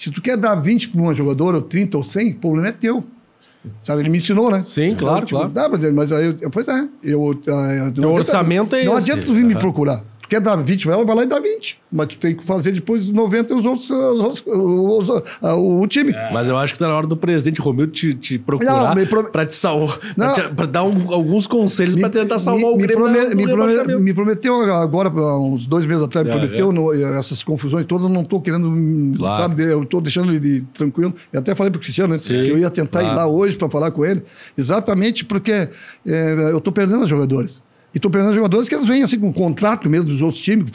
E: Se tu quer dar 20 para uma jogadora, ou 30 ou 100, o problema é teu. Sabe, ele me ensinou, né?
C: Sim, claro,
E: tipo,
C: claro.
E: Dá, mas, mas aí, eu- pois é. Eu, ah, não adianta-
C: orçamento é
E: Não
C: esse.
E: adianta tu vir me
C: Aham.
E: procurar. Quer dar 20 para ela, vai lá e dá 20. Mas tu tem que fazer depois os 90 os outros, os, os, os, o, o time.
C: Mas eu acho que tá na hora do presidente Romildo te, te procurar
E: me pro-
C: pra te salvar, pra dar um- alguns conselhos pra tentar salvar
E: me,
C: o
E: me
C: Grêmio.
E: prome-
C: do
E: me, prome- me prometeu agora, uns dois meses atrás, me
C: É,
E: prometeu no- essas confusões todas, eu não estou querendo, hum,
C: Claro.
E: sabe, eu estou deixando ele tranquilo. Eu até falei para o Cristiano né,
C: Sim,
E: que eu ia tentar
C: claro.
E: ir lá hoje para falar com ele, exatamente porque é, eu estou perdendo os jogadores. E estou perdendo os jogadores que eles vêm assim com um contrato mesmo dos outros times,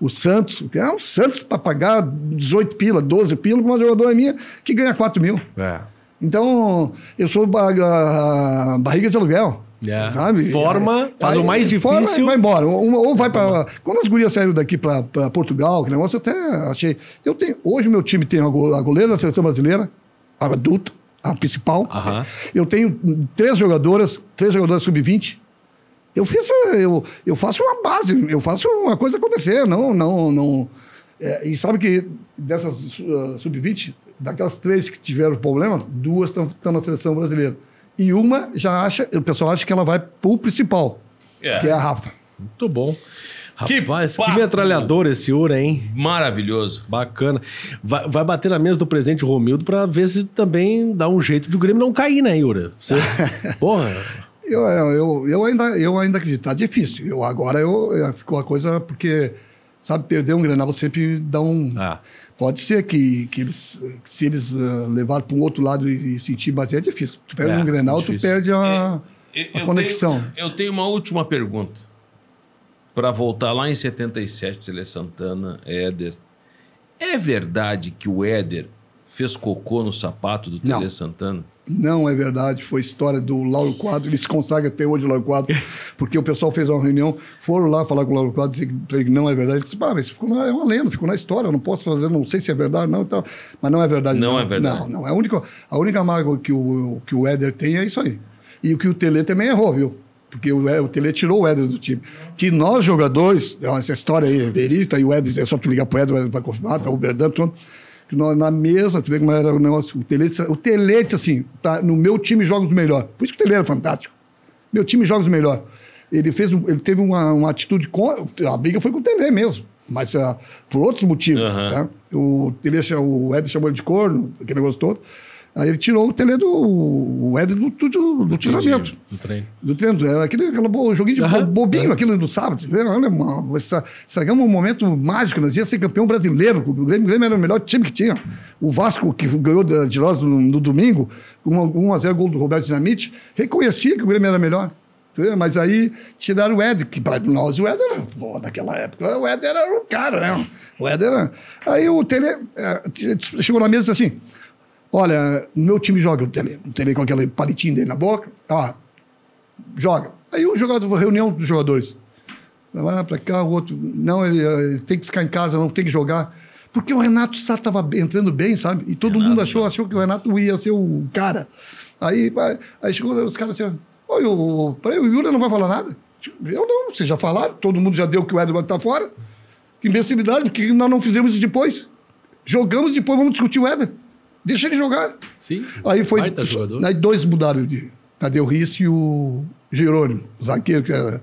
E: o Santos, que é o Santos para pagar 18 pila, 12 pila, com uma jogadora minha que ganha 4 mil.
C: É.
E: Então, eu sou barriga de aluguel.
C: É.
E: Sabe?
C: Forma, faz
E: Aí,
C: o mais
E: forma,
C: difícil.
E: vai embora. Ou, ou vai para. Quando as gurias saíram daqui para Portugal, que negócio, eu até achei. Eu tenho, hoje, meu time tem a go- a goleira da seleção brasileira, a adulta, a principal.
C: Aham.
E: Eu tenho três jogadoras, três jogadoras sub-20. Eu fiz, eu, eu faço uma base, eu faço uma coisa acontecer, não, não, não. É, e sabe que dessas uh, sub-20, daquelas três que tiveram problema, duas estão na seleção brasileira. E uma já acha, o pessoal acha que ela vai pro principal,
D: É.
E: que é a Rafa.
C: Muito bom.
D: Que
C: Rapaz, que,
D: papo!
C: metralhador esse Ura, hein?
D: Maravilhoso.
C: Bacana. Vai, vai bater na mesa do presidente Romildo pra ver se também dá um jeito de o Grêmio não cair, né, Yura? Você... Porra.
E: Eu, eu, eu, ainda, eu ainda acredito, tá difícil. Eu, agora eu, eu- ficou a coisa, porque, sabe, perder um Grenal sempre dá um.
C: Ah,
E: Pode ser que, que eles, se eles uh, levar para um outro lado e, e sentir, mas é difícil. Tu perde
C: É,
E: um Grenal,
C: é
E: tu perde a,
D: Eu-
E: a
D: eu
E: conexão.
D: Tenho, eu tenho uma última pergunta. Para voltar lá em 77, Tele Santana, Éder. É verdade que o Éder fez cocô no sapato do
E: Não.
D: Tele Santana?
E: Não é verdade, foi história do Lauro Quadro, ele se consagra até hoje o Lauro Quadro, porque o pessoal fez uma reunião, foram lá falar com o Lauro Quadro, dizer que não é verdade. Ele disse, pá, mas ficou é uma lenda, ficou na história, eu não posso fazer, não sei se é verdade, não, e tal. mas não é verdade.
D: Não é verdade.
E: Não, não, é a única, a única mágoa que o, que o Éder tem é isso aí. E o que o Tele também errou, viu? Porque o,É- o Tele tirou o Éder do time. Que nós, jogadores, essa história aí é verídica, e o Éder, é só tu ligar pro Éder, o Éder vai confirmar, tá o Berdan, todo. Que nós, na mesa, tu vê como era o negócio. O Tele, disse- o Tele disse assim: tá, no meu time joga os melhor. Por isso que o Tele era fantástico. Meu time joga os melhor. Ele, fez, ele teve uma, uma atitude. Com, a briga foi com o Tele mesmo. Mas ah, por outros motivos.
D: Aham.
E: tá? O, Tele, cha- o Éder chamou ele de corno, aquele negócio todo. Aí ele tirou o Tele do. O Éder do, do, do, do treinamento.
C: no treino.
E: Do treino, era aquele, aquele bo- joguinho de bo- bobinho, aquele do sábado. Olha, mano, estragamos um momento mágico, nós íamos ser campeão brasileiro. O Grêmio, o Grêmio era o melhor time que tinha. O Vasco, que ganhou de nós no, no domingo, 1 a 0 gol do Roberto Dinamite, reconhecia que o Grêmio era melhor. Mas aí tiraram o Éder, que para nós o Éder, era, pô, naquela época, o Éder era o cara, né? O Éder era... Aí o Tele eh, chegou na mesa e disse assim, olha, meu time joga o Tele, o Tele com aquele palitinho dele na boca, ó, joga. Aí o jogador, reunião dos jogadores. Vai lá pra cá, o outro. Não, ele, eh, ele tem que ficar em casa, não tem que jogar. Porque o Renato Sá estava entrando bem, sabe? E todo
D: Renato
E: mundo achou, achou que o Renato ia ser o cara. Aí, aí chegou os caras assim: Oi, o, peraí, o Yuri não vai falar nada? Eu não, vocês já falaram, todo mundo já deu que o Edson tá fora. Que imbecilidade, porque nós não fizemos isso depois. Jogamos depois, vamos discutir o Éder. Deixa ele jogar.
C: Sim.
E: Aí foi.
C: Baita jogador.
E: Aí dois mudaram de. Tadeu Risse e o Jerônimo, o zagueiro, que era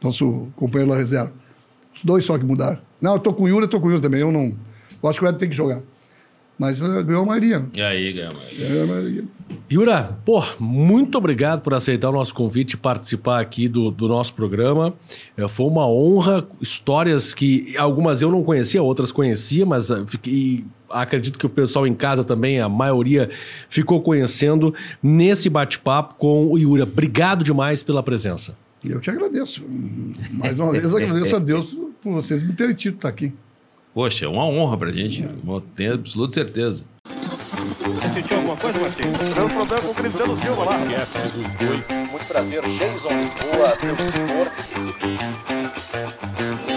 E: nosso companheiro da reserva. Os dois só que mudaram. Não, eu tô com o Yuri, eu tô com o Yuri também. Eu não. Eu acho que o Ed tem que jogar. Mas eh, ganhou a maioria.
D: E aí, Gama?
E: Ganhou a maioria.
C: Yura, pô, muito obrigado por aceitar o nosso convite e participar aqui do, do nosso programa. É, foi uma honra, histórias que algumas eu não conhecia, outras conhecia, mas ah, fiquei, acredito que o pessoal em casa também, a maioria, ficou conhecendo nesse bate-papo com o Yura. Obrigado demais pela presença.
E: Eu que agradeço. Mais uma vez, agradeço a Deus por vocês me permitirem estar aqui.
D: Poxa, é uma honra pra gente. Eu Tenho absoluta certeza.
A: Sentiu alguma coisa, Martins? Meu problema com o Cristiano Silva lá.
B: Muito prazer, Jason Lisboa, seu.